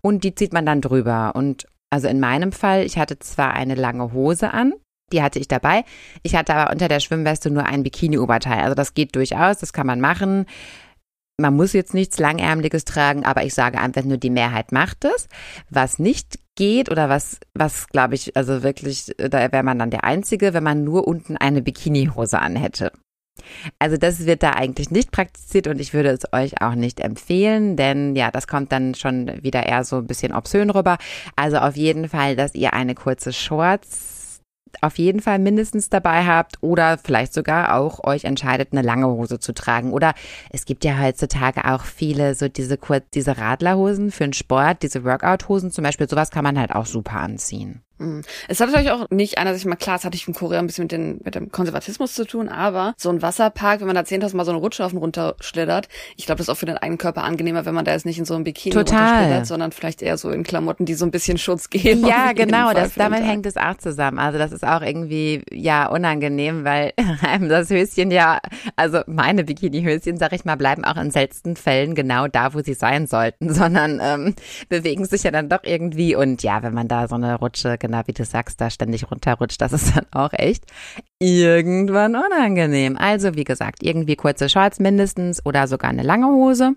Und die zieht man dann drüber. Und also in meinem Fall, ich hatte zwar eine lange Hose an, die hatte ich dabei. Ich hatte aber unter der Schwimmweste nur ein Bikini-Oberteil. Also das geht durchaus, das kann man machen man muss jetzt nichts Langärmeliges tragen, aber ich sage einfach nur, die Mehrheit macht es. Was nicht geht oder was, was glaube ich, also wirklich, da wäre man dann der Einzige, wenn man nur unten eine Bikinihose anhätte. Also das wird da eigentlich nicht praktiziert und ich würde es euch auch nicht empfehlen, denn ja, das kommt dann schon wieder eher so ein bisschen obszön rüber. Also auf jeden Fall, dass ihr eine kurze Shorts auf jeden Fall mindestens dabei habt oder vielleicht sogar auch euch entscheidet, eine lange Hose zu tragen. Oder es gibt ja heutzutage auch viele so diese diese Radlerhosen für den Sport, diese Workout-Hosen zum Beispiel, sowas kann man halt auch super anziehen. Mhm. Es hat natürlich auch nicht einer sich mal klar, es hatte ich in Korea ein bisschen mit, den, mit dem Konservatismus zu tun, aber so ein Wasserpark, wenn man da 10.000 Mal so eine Rutsche auf und runter schlittert, ich glaube, das ist auch für den eigenen Körper angenehmer, wenn man da jetzt nicht in so einem Bikini Total. sondern vielleicht eher so in Klamotten, die so ein bisschen Schutz geben. Ja, genau, das, damit Tag. hängt es auch zusammen. Also das ist auch irgendwie, ja, unangenehm, weil einem das Höschen ja, also meine Bikini-Höschen, sag ich mal, bleiben auch in seltensten Fällen genau da, wo sie sein sollten, sondern ähm, bewegen sich ja dann doch irgendwie und ja, wenn man da so eine Rutsche, genau wie du sagst, da ständig runterrutscht, das ist dann auch echt irgendwann unangenehm. Also wie gesagt, irgendwie kurze Shorts mindestens oder sogar eine lange Hose.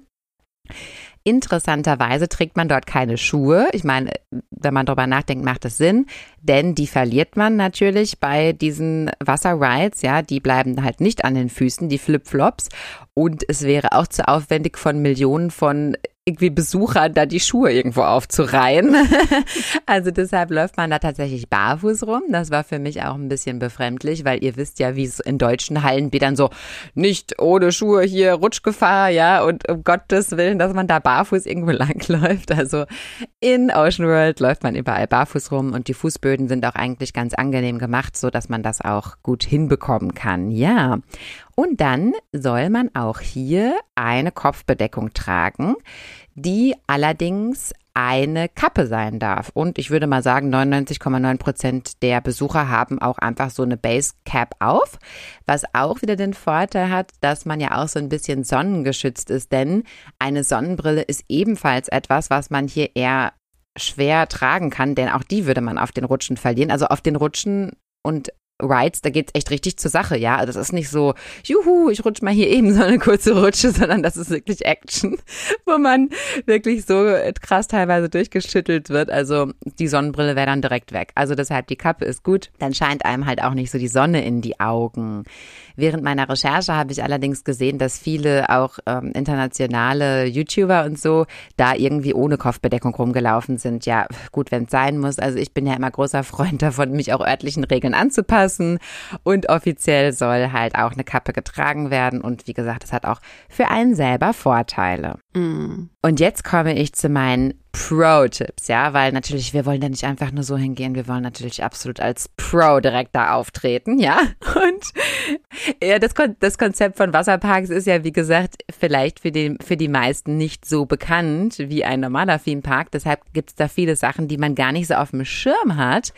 Interessanterweise trägt man dort keine Schuhe. Ich meine, wenn man drüber nachdenkt, macht es Sinn, denn die verliert man natürlich bei diesen Wasserrides, ja, die bleiben halt nicht an den Füßen, die Flipflops. Und es wäre auch zu aufwendig von Millionen von irgendwie Besuchern da die Schuhe irgendwo aufzureihen. also deshalb läuft man da tatsächlich barfuß rum. Das war für mich auch ein bisschen befremdlich, weil ihr wisst ja, wie es in deutschen Hallenbädern so nicht ohne Schuhe hier Rutschgefahr, ja, und um Gottes Willen, dass man da barfuß irgendwo langläuft. Also in Ocean World läuft man überall barfuß rum und die Fußböden sind auch eigentlich ganz angenehm gemacht, so dass man das auch gut hinbekommen kann. Ja. Und dann soll man auch hier eine Kopfbedeckung tragen, die allerdings eine Kappe sein darf. Und ich würde mal sagen, 99,9 Prozent der Besucher haben auch einfach so eine Base Cap auf, was auch wieder den Vorteil hat, dass man ja auch so ein bisschen sonnengeschützt ist, denn eine Sonnenbrille ist ebenfalls etwas, was man hier eher schwer tragen kann, denn auch die würde man auf den Rutschen verlieren. Also auf den Rutschen und Rides, da geht's echt richtig zur Sache, ja. Also das ist nicht so, juhu, ich rutsch mal hier eben so eine kurze Rutsche, sondern das ist wirklich Action, wo man wirklich so krass teilweise durchgeschüttelt wird. Also die Sonnenbrille wäre dann direkt weg. Also deshalb die Kappe ist gut. Dann scheint einem halt auch nicht so die Sonne in die Augen. Während meiner Recherche habe ich allerdings gesehen, dass viele auch ähm, internationale YouTuber und so da irgendwie ohne Kopfbedeckung rumgelaufen sind. Ja, gut, wenn es sein muss. Also ich bin ja immer großer Freund davon, mich auch örtlichen Regeln anzupassen. Und offiziell soll halt auch eine Kappe getragen werden. Und wie gesagt, es hat auch für einen selber Vorteile. Mm. Und jetzt komme ich zu meinen Pro-Tipps, ja, weil natürlich, wir wollen da nicht einfach nur so hingehen, wir wollen natürlich absolut als Pro direkt da auftreten, ja. Und ja, das, Kon das Konzept von Wasserparks ist ja, wie gesagt, vielleicht für, den, für die meisten nicht so bekannt wie ein normaler Themepark. Deshalb gibt es da viele Sachen, die man gar nicht so auf dem Schirm hat.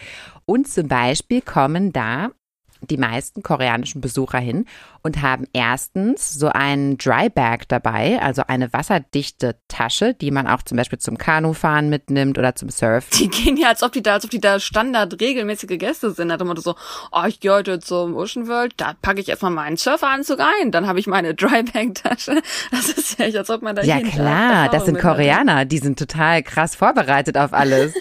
Und zum Beispiel kommen da die meisten koreanischen Besucher hin und haben erstens so einen Dry Bag dabei, also eine wasserdichte Tasche, die man auch zum Beispiel zum Kanufahren mitnimmt oder zum Surfen. Die gehen ja, als ob die da, als ob die da Standard regelmäßige Gäste sind. Hat immer so, oh, ich gehe heute zum Ocean World, da packe ich erstmal meinen Surferanzug ein, dann habe ich meine Drybank-Tasche. Das ist ja echt, als ob man da Ja klar, das sind mit hat. Koreaner, die sind total krass vorbereitet auf alles.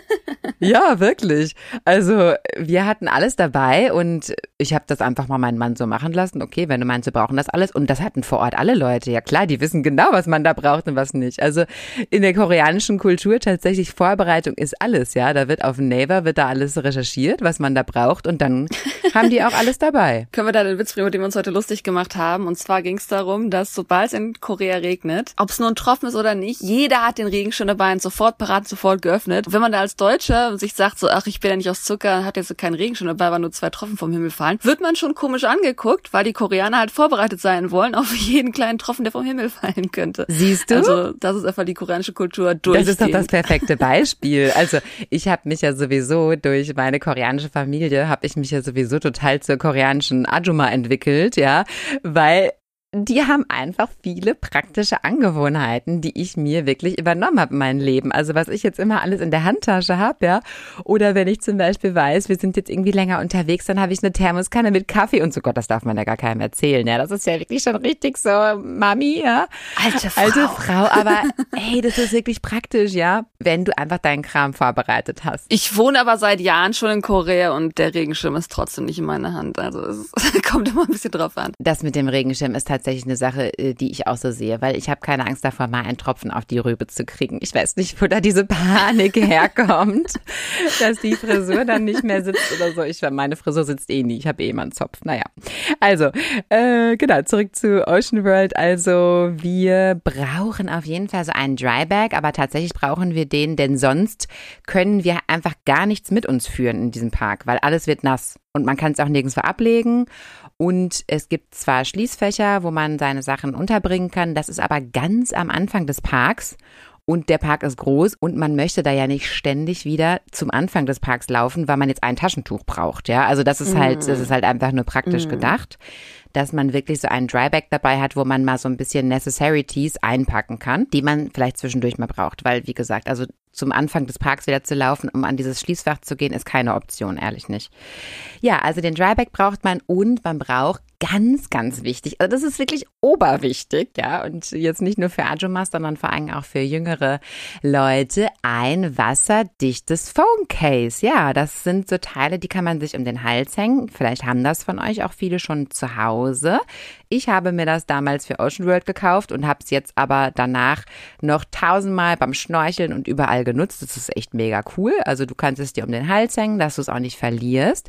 ja, wirklich. Also wir hatten alles dabei und ich habe das einfach mal meinen Mann so machen lassen. Okay, wenn du meinst, wir brauchen das alles. Und das hatten vor Ort alle Leute. Ja klar, die wissen genau, was man da braucht und was nicht. Also in der koreanischen Kultur tatsächlich Vorbereitung ist alles, ja. Da wird auf Naver, wird da alles recherchiert, was man da braucht und dann haben die auch alles dabei. Können wir da den Witz bringen, mit dem wir uns heute lustig gemacht haben? Und zwar ging es darum, dass sobald es in Korea regnet, ob es nur ein Tropfen ist oder nicht, jeder hat den Regenschirm dabei und sofort parat, sofort geöffnet. Und wenn man da als Deutscher sich sagt, so, ach, ich bin ja nicht aus Zucker, hat jetzt so keinen Regenschirm dabei, weil nur zwei Tropfen vom Himmel fallen, wird man schon komisch angeguckt, weil die Koreaner halt vorbereitet sein wollen auf jeden kleinen Tropfen, der vom Himmel fallen könnte. Siehst du? Also das ist einfach die koreanische Kultur durch. Das ist doch das perfekte Beispiel. Also ich habe mich ja sowieso durch meine koreanische Familie, habe ich mich ja sowieso total zur koreanischen Ajuma entwickelt, ja, weil die haben einfach viele praktische Angewohnheiten, die ich mir wirklich übernommen habe in meinem Leben. Also was ich jetzt immer alles in der Handtasche habe, ja. Oder wenn ich zum Beispiel weiß, wir sind jetzt irgendwie länger unterwegs, dann habe ich eine Thermoskanne mit Kaffee und so Gott, das darf man ja gar keinem erzählen. Ja, das ist ja wirklich schon richtig so, Mami, ja. Alte Frau. Alte Frau, aber hey, das ist wirklich praktisch, ja, wenn du einfach deinen Kram vorbereitet hast. Ich wohne aber seit Jahren schon in Korea und der Regenschirm ist trotzdem nicht in meiner Hand. Also es kommt immer ein bisschen drauf an. Das mit dem Regenschirm ist tatsächlich tatsächlich eine Sache, äh, die ich auch so sehe, weil ich habe keine Angst davor, mal einen Tropfen auf die Rübe zu kriegen. Ich weiß nicht, wo da diese Panik herkommt, dass die Frisur dann nicht mehr sitzt oder so. Ich meine Frisur sitzt eh nie. Ich habe eh immer einen Zopf. Naja, also äh, genau zurück zu Ocean World. Also wir brauchen auf jeden Fall so einen Dryback, aber tatsächlich brauchen wir den, denn sonst können wir einfach gar nichts mit uns führen in diesem Park, weil alles wird nass und man kann es auch nirgendwo ablegen. Und es gibt zwar Schließfächer, wo man seine Sachen unterbringen kann, das ist aber ganz am Anfang des Parks. Und der Park ist groß und man möchte da ja nicht ständig wieder zum Anfang des Parks laufen, weil man jetzt ein Taschentuch braucht, ja. Also das ist halt, das ist halt einfach nur praktisch mm. gedacht, dass man wirklich so einen Dryback dabei hat, wo man mal so ein bisschen Necessarities einpacken kann, die man vielleicht zwischendurch mal braucht. Weil, wie gesagt, also zum Anfang des Parks wieder zu laufen, um an dieses Schließfach zu gehen, ist keine Option, ehrlich nicht. Ja, also den Dryback braucht man und man braucht ganz, ganz wichtig. Also das ist wirklich oberwichtig, ja. Und jetzt nicht nur für Ajumas, sondern vor allem auch für jüngere Leute ein wasserdichtes Phone Case. Ja, das sind so Teile, die kann man sich um den Hals hängen. Vielleicht haben das von euch auch viele schon zu Hause. Ich habe mir das damals für Ocean World gekauft und habe es jetzt aber danach noch tausendmal beim Schnorcheln und überall genutzt. Das ist echt mega cool. Also du kannst es dir um den Hals hängen, dass du es auch nicht verlierst.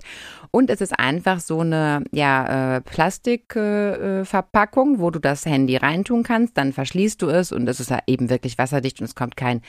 Und es ist einfach so eine ja, äh, Plastikverpackung, äh, wo du das Handy reintun kannst. Dann verschließt du es und es ist eben wirklich wasserdicht und es kommt kein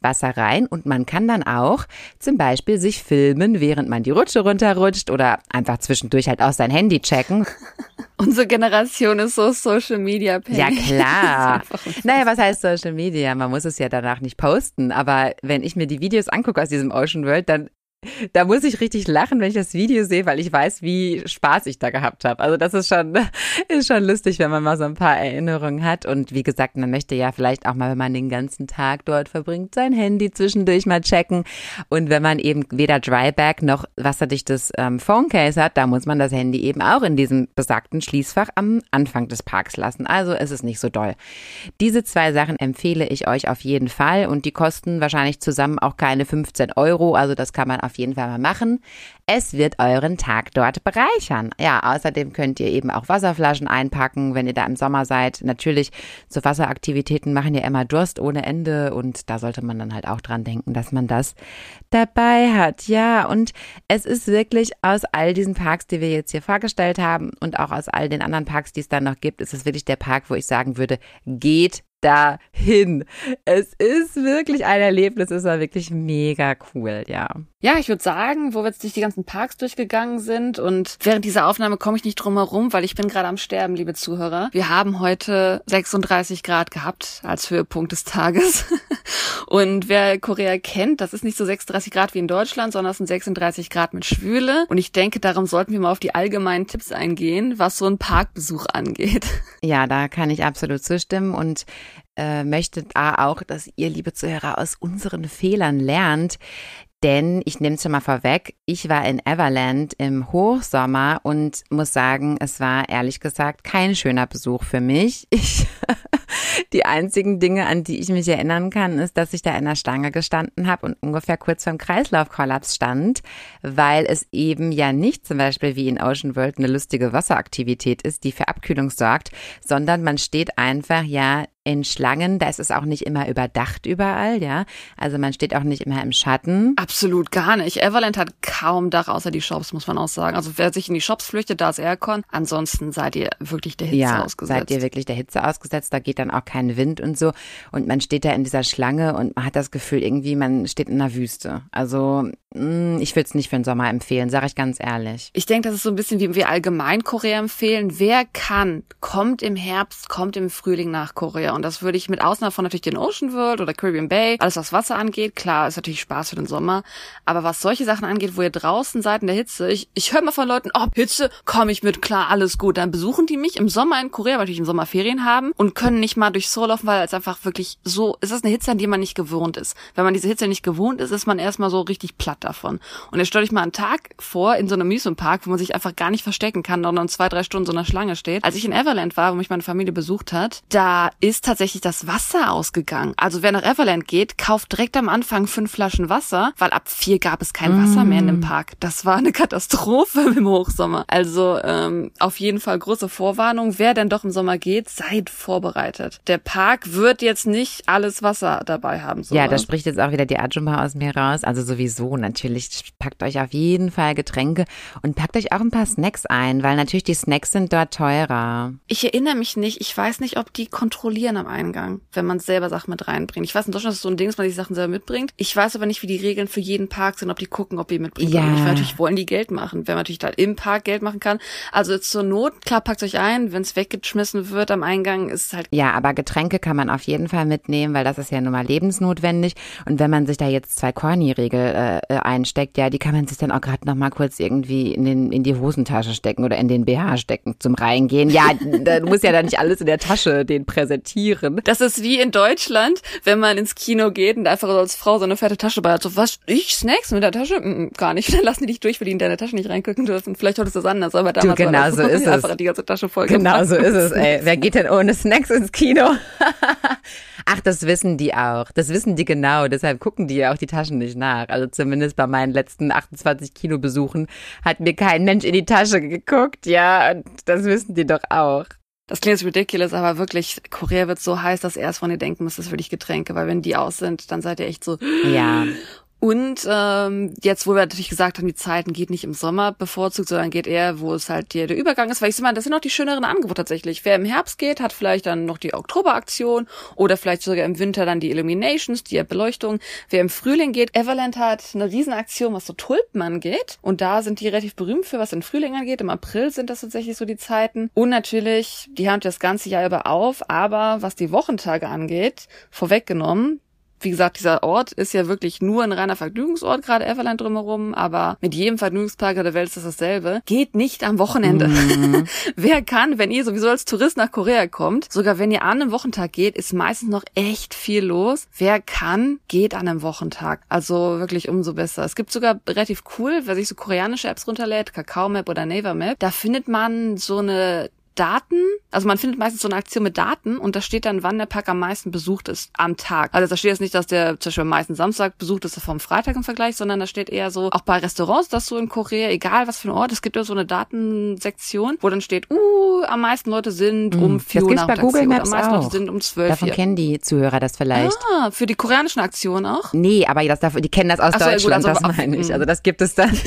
Wasser rein. Und man kann dann auch zum Beispiel sich filmen, während man die Rutsche runterrutscht oder einfach zwischendurch halt auch sein Handy checken. Unsere Generation ist so Social Media -pängig. Ja, klar. naja, was heißt Social Media? Man muss es ja danach nicht posten. Aber wenn ich mir die Videos angucke aus diesem Ocean World, dann da muss ich richtig lachen, wenn ich das Video sehe, weil ich weiß, wie Spaß ich da gehabt habe. Also das ist schon, ist schon lustig, wenn man mal so ein paar Erinnerungen hat. Und wie gesagt, man möchte ja vielleicht auch mal, wenn man den ganzen Tag dort verbringt, sein Handy zwischendurch mal checken. Und wenn man eben weder Dryback noch wasserdichtes ähm, Phonecase hat, da muss man das Handy eben auch in diesem besagten Schließfach am Anfang des Parks lassen. Also ist es nicht so doll. Diese zwei Sachen empfehle ich euch auf jeden Fall und die kosten wahrscheinlich zusammen auch keine 15 Euro. Also das kann man auf jeden Fall mal machen. Es wird euren Tag dort bereichern. Ja, außerdem könnt ihr eben auch Wasserflaschen einpacken, wenn ihr da im Sommer seid. Natürlich, so Wasseraktivitäten machen ja immer Durst ohne Ende und da sollte man dann halt auch dran denken, dass man das dabei hat. Ja, und es ist wirklich aus all diesen Parks, die wir jetzt hier vorgestellt haben und auch aus all den anderen Parks, die es dann noch gibt, ist es wirklich der Park, wo ich sagen würde, geht dahin. Es ist wirklich ein Erlebnis, es war wirklich mega cool, ja. Ja, ich würde sagen, wo wir jetzt durch die ganzen Parks durchgegangen sind und während dieser Aufnahme komme ich nicht drum herum, weil ich bin gerade am Sterben, liebe Zuhörer. Wir haben heute 36 Grad gehabt als Höhepunkt des Tages. Und wer Korea kennt, das ist nicht so 36 Grad wie in Deutschland, sondern es sind 36 Grad mit Schwüle. Und ich denke, darum sollten wir mal auf die allgemeinen Tipps eingehen, was so ein Parkbesuch angeht. Ja, da kann ich absolut zustimmen und äh, möchte da auch, dass ihr, liebe Zuhörer, aus unseren Fehlern lernt. Denn ich nehme es schon mal vorweg, ich war in Everland im Hochsommer und muss sagen, es war ehrlich gesagt kein schöner Besuch für mich. Ich, die einzigen Dinge, an die ich mich erinnern kann, ist, dass ich da in der Stange gestanden habe und ungefähr kurz vorm Kreislaufkollaps stand, weil es eben ja nicht zum Beispiel wie in Ocean World eine lustige Wasseraktivität ist, die für Abkühlung sorgt, sondern man steht einfach ja in Schlangen, da ist es auch nicht immer überdacht überall, ja. Also man steht auch nicht immer im Schatten. Absolut gar nicht. Everland hat kaum Dach außer die Shops, muss man auch sagen. Also wer sich in die Shops flüchtet, da ist Aircon. Ansonsten seid ihr wirklich der Hitze ja, ausgesetzt. seid ihr wirklich der Hitze ausgesetzt. Da geht dann auch kein Wind und so. Und man steht da in dieser Schlange und man hat das Gefühl, irgendwie man steht in einer Wüste. Also mm, ich würde es nicht für den Sommer empfehlen, sage ich ganz ehrlich. Ich denke, das ist so ein bisschen wie wir allgemein Korea empfehlen. Wer kann, kommt im Herbst, kommt im Frühling nach Korea. Und das würde ich mit Ausnahme von natürlich den Ocean World oder Caribbean Bay, alles was Wasser angeht, klar, ist natürlich Spaß für den Sommer. Aber was solche Sachen angeht, wo ihr draußen seid in der Hitze, ich, ich höre mal von Leuten, oh, Hitze, komme ich mit, klar, alles gut. Dann besuchen die mich im Sommer in Korea, weil ich im Sommer Ferien haben und können nicht mal durch Seoul laufen, weil es einfach wirklich so, es ist eine Hitze, an die man nicht gewohnt ist. Wenn man diese Hitze nicht gewohnt ist, ist man erstmal so richtig platt davon. Und jetzt stell euch mal einen Tag vor in so einem Amusement Park, wo man sich einfach gar nicht verstecken kann, sondern zwei, drei Stunden so einer Schlange steht. Als ich in Everland war, wo mich meine Familie besucht hat, da ist ist tatsächlich das Wasser ausgegangen. Also wer nach Everland geht, kauft direkt am Anfang fünf Flaschen Wasser, weil ab vier gab es kein Wasser mehr in dem Park. Das war eine Katastrophe im Hochsommer. Also ähm, auf jeden Fall große Vorwarnung. Wer denn doch im Sommer geht, seid vorbereitet. Der Park wird jetzt nicht alles Wasser dabei haben. So Ja, da spricht jetzt auch wieder die Ajumba aus mir raus. Also sowieso natürlich packt euch auf jeden Fall Getränke und packt euch auch ein paar Snacks ein, weil natürlich die Snacks sind dort teurer. Ich erinnere mich nicht. Ich weiß nicht, ob die kontrollieren am Eingang, wenn man selber Sachen mit reinbringt. Ich weiß, in Deutschland ist es so ein Ding, dass man sich Sachen selber mitbringt. Ich weiß aber nicht, wie die Regeln für jeden Park sind, ob die gucken, ob ihr mitbringt. Ja. Weil natürlich wollen die Geld machen, wenn man natürlich da im Park Geld machen kann. Also zur Not, klar, packt euch ein. Wenn es weggeschmissen wird am Eingang, ist es halt Ja, aber Getränke kann man auf jeden Fall mitnehmen, weil das ist ja nun mal lebensnotwendig. Und wenn man sich da jetzt zwei Corny-Regel äh, äh, einsteckt, ja, die kann man sich dann auch gerade noch mal kurz irgendwie in, den, in die Hosentasche stecken oder in den BH stecken zum Reingehen. Ja, da muss ja dann nicht alles in der Tasche den präsentieren. Das ist wie in Deutschland, wenn man ins Kino geht und einfach so als Frau so eine fette Tasche bei hat. So, was, ich Snacks mit der Tasche? Mm, gar nicht. Dann lassen die dich durch, weil die in deine Tasche nicht reingucken dürfen. Vielleicht heute ist das anders, aber damals genau war das so ist es. einfach die ganze Tasche voll Genau so ist es, ey. Wer geht denn ohne Snacks ins Kino? Ach, das wissen die auch. Das wissen die genau. Deshalb gucken die ja auch die Taschen nicht nach. Also zumindest bei meinen letzten 28 Kinobesuchen hat mir kein Mensch in die Tasche geguckt. Ja, und das wissen die doch auch. Das klingt ridiculous, aber wirklich, Korea wird so heiß, dass erst von ihr denken muss, das ist wirklich Getränke, weil wenn die aus sind, dann seid ihr echt so. Ja. Und ähm, jetzt, wo wir natürlich gesagt haben, die Zeiten geht nicht im Sommer bevorzugt, sondern geht eher, wo es halt der, der Übergang ist, weil ich sag mal, das sind auch die schöneren Angebote tatsächlich. Wer im Herbst geht, hat vielleicht dann noch die Oktoberaktion oder vielleicht sogar im Winter dann die Illuminations, die Beleuchtung. Wer im Frühling geht, Everland hat eine Riesenaktion, was so Tulpen angeht. Und da sind die relativ berühmt für, was den Frühling angeht. Im April sind das tatsächlich so die Zeiten. Und natürlich, die haben das ganze Jahr über auf, aber was die Wochentage angeht, vorweggenommen, wie gesagt, dieser Ort ist ja wirklich nur ein reiner Vergnügungsort, gerade Everland drumherum, aber mit jedem Vergnügungspark der Welt ist das dasselbe. Geht nicht am Wochenende. Mhm. Wer kann, wenn ihr sowieso als Tourist nach Korea kommt, sogar wenn ihr an einem Wochentag geht, ist meistens noch echt viel los. Wer kann, geht an einem Wochentag. Also wirklich umso besser. Es gibt sogar relativ cool, wer sich so koreanische Apps runterlädt, Kakao Map oder Naver Map, da findet man so eine Daten, also man findet meistens so eine Aktion mit Daten und da steht dann, wann der Park am meisten besucht ist am Tag. Also da steht jetzt nicht, dass der zum Beispiel am meisten Samstag besucht ist vom Freitag im Vergleich, sondern da steht eher so, auch bei Restaurants, das so in Korea, egal was für ein Ort, es gibt ja so eine Datensektion, wo dann steht, uh, am meisten Leute sind um vier Das Uhr gibt's bei Google Maps am meisten auch. Leute sind um zwölf Davon hier. kennen die Zuhörer das vielleicht. Ah, für die koreanischen Aktionen auch? Nee, aber das, die kennen das aus so, ja, gut, Deutschland, also das meine ich. mm. Also das gibt es dann.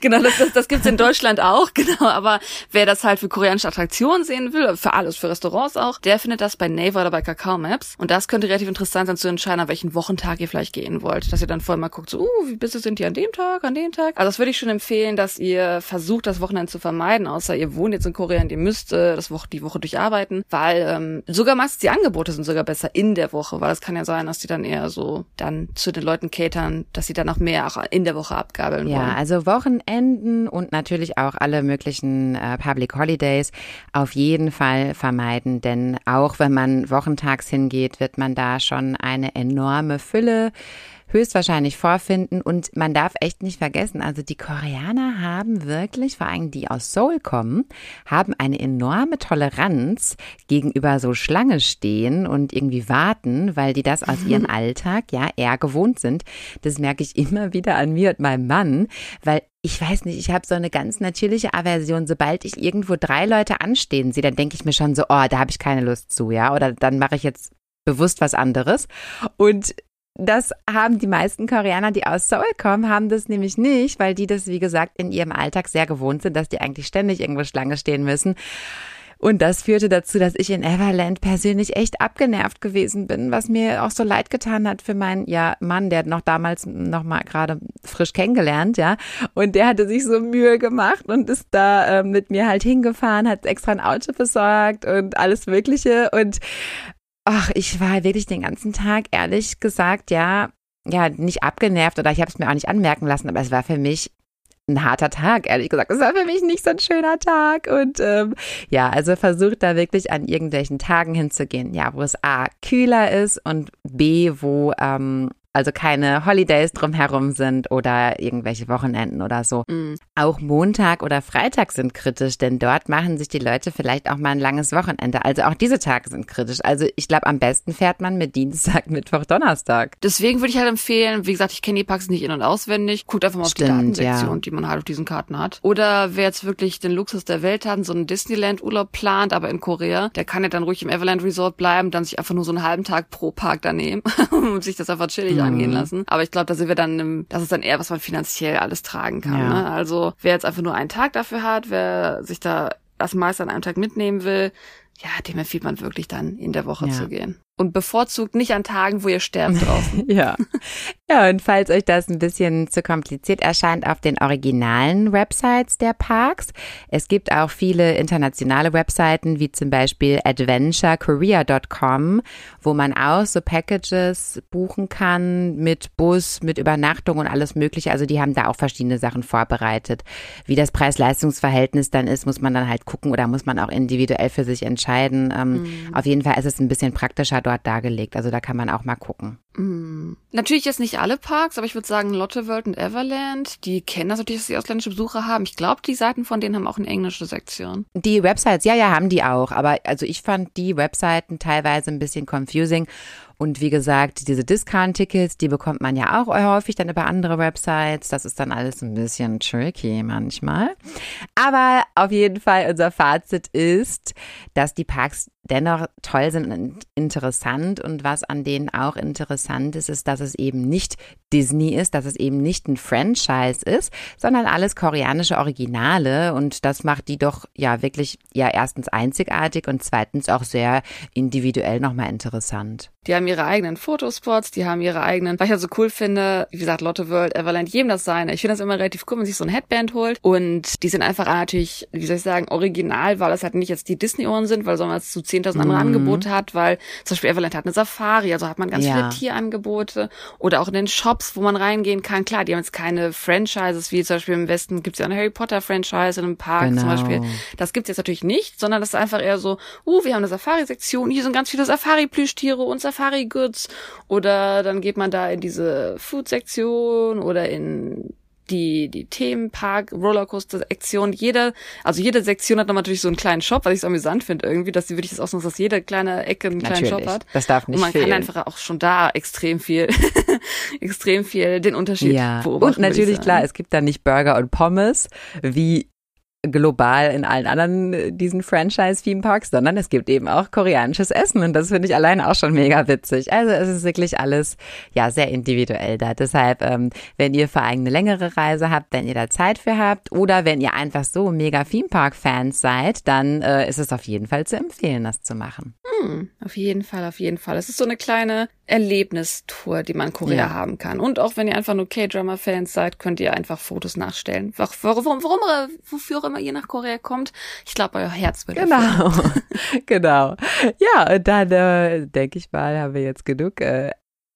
Genau, das, das, das gibt's in Deutschland auch, genau. Aber wer das halt für koreanische Attraktionen sehen will, für alles, für Restaurants auch, der findet das bei Naver oder bei Kakao Maps. Und das könnte relativ interessant sein zu entscheiden, an welchen Wochentag ihr vielleicht gehen wollt. Dass ihr dann vorher mal guckt, so, uh, wie busy sind die an dem Tag, an dem Tag. Also das würde ich schon empfehlen, dass ihr versucht, das Wochenende zu vermeiden, außer ihr wohnt jetzt in Korea und ihr müsst äh, das Woche, die Woche durcharbeiten, weil ähm, sogar meistens die Angebote sind sogar besser in der Woche, weil es kann ja sein, dass die dann eher so dann zu den Leuten catern, dass sie dann noch mehr auch in der Woche abgabeln wollen. Ja, also Wochenenden und natürlich auch alle möglichen äh, Public Holidays auf jeden Fall vermeiden, denn auch wenn man wochentags hingeht, wird man da schon eine enorme Fülle höchstwahrscheinlich vorfinden und man darf echt nicht vergessen, also die Koreaner haben wirklich, vor allem die aus Seoul kommen, haben eine enorme Toleranz gegenüber so Schlange stehen und irgendwie warten, weil die das aus ihrem Alltag ja eher gewohnt sind. Das merke ich immer wieder an mir und meinem Mann, weil ich weiß nicht, ich habe so eine ganz natürliche Aversion. Sobald ich irgendwo drei Leute anstehen sehe, dann denke ich mir schon so, oh, da habe ich keine Lust zu, ja, oder dann mache ich jetzt bewusst was anderes. Und das haben die meisten Koreaner, die aus Seoul kommen, haben das nämlich nicht, weil die das, wie gesagt, in ihrem Alltag sehr gewohnt sind, dass die eigentlich ständig irgendwo Schlange stehen müssen. Und das führte dazu, dass ich in Everland persönlich echt abgenervt gewesen bin, was mir auch so leid getan hat für meinen ja, Mann, der hat noch damals noch mal gerade frisch kennengelernt, ja. Und der hatte sich so Mühe gemacht und ist da äh, mit mir halt hingefahren, hat extra ein Auto besorgt und alles Mögliche. Und ach, ich war wirklich den ganzen Tag, ehrlich gesagt, ja, ja, nicht abgenervt oder ich habe es mir auch nicht anmerken lassen, aber es war für mich ein harter Tag, ehrlich gesagt. Es war für mich nicht so ein schöner Tag. Und ähm, ja, also versucht da wirklich an irgendwelchen Tagen hinzugehen, ja, wo es A kühler ist und B, wo ähm, also keine Holidays drumherum sind oder irgendwelche Wochenenden oder so. Mhm. Auch Montag oder Freitag sind kritisch, denn dort machen sich die Leute vielleicht auch mal ein langes Wochenende. Also auch diese Tage sind kritisch. Also ich glaube, am besten fährt man mit Dienstag, Mittwoch, Donnerstag. Deswegen würde ich halt empfehlen, wie gesagt, ich kenne die Parks nicht in- und auswendig. Guckt einfach mal auf die Stimmt, Datensektion, ja. die man halt auf diesen Karten hat. Oder wer jetzt wirklich den Luxus der Welt hat, und so einen Disneyland-Urlaub plant, aber in Korea, der kann ja dann ruhig im Everland Resort bleiben, dann sich einfach nur so einen halben Tag pro Park da nehmen und sich das einfach chillig Mhm. Angehen lassen. Aber ich glaube, da sind wir dann, im, das ist dann eher, was man finanziell alles tragen kann. Ja. Ne? Also wer jetzt einfach nur einen Tag dafür hat, wer sich da das meiste an einem Tag mitnehmen will, ja, dem empfiehlt man wirklich dann in der Woche Ja. zu gehen. Und bevorzugt nicht an Tagen, wo ihr sterbt draußen. Ja. Ja, und falls euch das ein bisschen zu kompliziert erscheint, auf den originalen Websites der Parks. Es gibt auch viele internationale Webseiten, wie zum Beispiel adventurekorea.com, wo man auch so Packages buchen kann mit Bus, mit Übernachtung und alles Mögliche. Also die haben da auch verschiedene Sachen vorbereitet. Wie das Preis-Leistungs-Verhältnis dann ist, muss man dann halt gucken oder muss man auch individuell für sich entscheiden. Ähm, Auf jeden Fall ist es ein bisschen praktischer dort dargelegt. Also da kann man auch mal gucken. Mm. Natürlich jetzt nicht alle Parks, aber ich würde sagen Lotte World und Everland, die kennen das natürlich, dass sie ausländische Besucher haben. Ich glaube, die Seiten von denen haben auch eine englische Sektion. Die Websites, ja, ja, haben die auch. Aber also ich fand die Webseiten teilweise ein bisschen confusing. Und wie gesagt, diese Discount-Tickets, die bekommt man ja auch häufig dann über andere Websites. Das ist dann alles ein bisschen tricky manchmal. Aber auf jeden Fall unser Fazit ist, dass die Parks dennoch toll sind und interessant. Und was an denen auch interessant ist, ist, dass es eben nicht Disney ist, dass es eben nicht ein Franchise ist, sondern alles koreanische Originale. Und das macht die doch ja wirklich ja erstens einzigartig und zweitens auch sehr individuell nochmal interessant. Die haben ihre eigenen Fotospots, die haben ihre eigenen, was ich also cool finde, wie gesagt, Lotte World, Everland, jedem das seine. Ich finde das immer relativ cool, wenn man sich so ein Headband holt und die sind einfach natürlich, wie soll ich sagen, original, weil das halt nicht jetzt die Disney-Ohren sind, weil man jetzt zu 10.000 andere Angebote hat, weil zum Beispiel Everland hat eine Safari, also hat man ganz Ja. viele Tierangebote oder auch in den Shops, wo man reingehen kann. Klar, die haben jetzt keine Franchises, wie zum Beispiel im Westen gibt's ja eine Harry Potter-Franchise in einem Park zum Genau. Beispiel. Das gibt's jetzt natürlich nicht, sondern das ist einfach eher so, uh, wir haben eine Safari-Sektion, hier sind ganz viele Safari-Plüschtiere und Safari-Goods. Oder dann geht man da in diese Food-Sektion oder in die, die Themenpark, Rollercoaster-Sektion. Jede, also jede Sektion hat dann natürlich so einen kleinen Shop, was ich so amüsant finde irgendwie, dass sie wirklich das ausnutzen, dass jede kleine Ecke einen kleinen Natürlich. Shop hat. Das darf Und nicht man fehlen. kann einfach auch schon da extrem viel, extrem viel den Unterschied Ja, beobachten. und natürlich klar, es gibt da nicht Burger und Pommes wie global in allen anderen äh, diesen Franchise-Theme-Parks, sondern es gibt eben auch koreanisches Essen und das finde ich alleine auch schon mega witzig. Also es ist wirklich alles ja sehr individuell da. Deshalb, ähm, wenn ihr für eine längere Reise habt, wenn ihr da Zeit für habt oder wenn ihr einfach so mega Theme-Park-Fans seid, dann äh, ist es auf jeden Fall zu empfehlen, das zu machen. Hm, auf jeden Fall, auf jeden Fall. Es ist so eine kleine Erlebnistour, die man in Korea Ja. haben kann. Und auch wenn ihr einfach nur K-Drama-Fans seid, könnt ihr einfach Fotos nachstellen. Wa- Warum, warum, wofür auch immer ihr nach Korea kommt. Ich glaube, euer Herz wird. Genau, genau. Ja, und dann äh, denke ich mal, haben wir jetzt genug äh,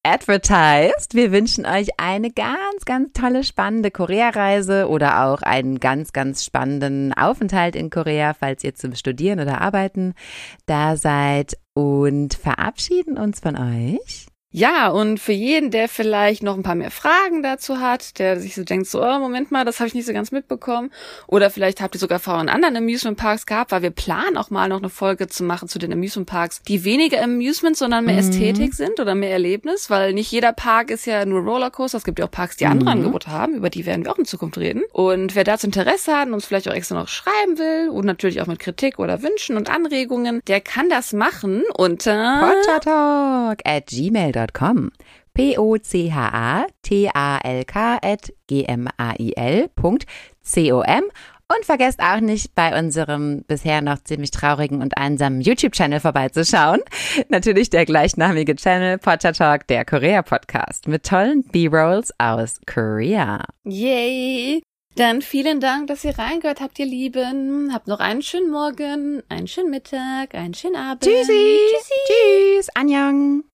advertised. Wir wünschen euch eine ganz, ganz tolle, spannende Korea-Reise oder auch einen ganz, ganz spannenden Aufenthalt in Korea, falls ihr zum Studieren oder Arbeiten da seid und verabschieden uns von euch. Ja, und für jeden, der vielleicht noch ein paar mehr Fragen dazu hat, der sich so denkt, so, oh, Moment mal, das habe ich nicht so ganz mitbekommen. Oder vielleicht habt ihr sogar Erfahrungen in anderen Amusement Parks gehabt, weil wir planen auch mal noch eine Folge zu machen zu den Amusement Parks, die weniger Amusement, sondern mehr Ästhetik sind oder mehr Erlebnis, weil nicht jeder Park ist ja nur Rollercoaster. Es gibt ja auch Parks, die andere Angebote haben, über die werden wir auch in Zukunft reden. Und wer dazu Interesse hat und uns vielleicht auch extra noch schreiben will und natürlich auch mit Kritik oder Wünschen und Anregungen, der kann das machen unter Pottertalk at gmail.com. P-O-C-H-A-T-A-L-K at G-M-A-I-L.com. Und vergesst auch nicht, bei unserem bisher noch ziemlich traurigen und einsamen YouTube-Channel vorbeizuschauen. Natürlich der gleichnamige Channel Potter Talk, der Korea-Podcast mit tollen B-Rolls aus Korea. Yay! Dann vielen Dank, dass ihr reingehört habt, ihr Lieben. Habt noch einen schönen Morgen, einen schönen Mittag, einen schönen Abend. Tschüssi! Tschüss! Annyeong!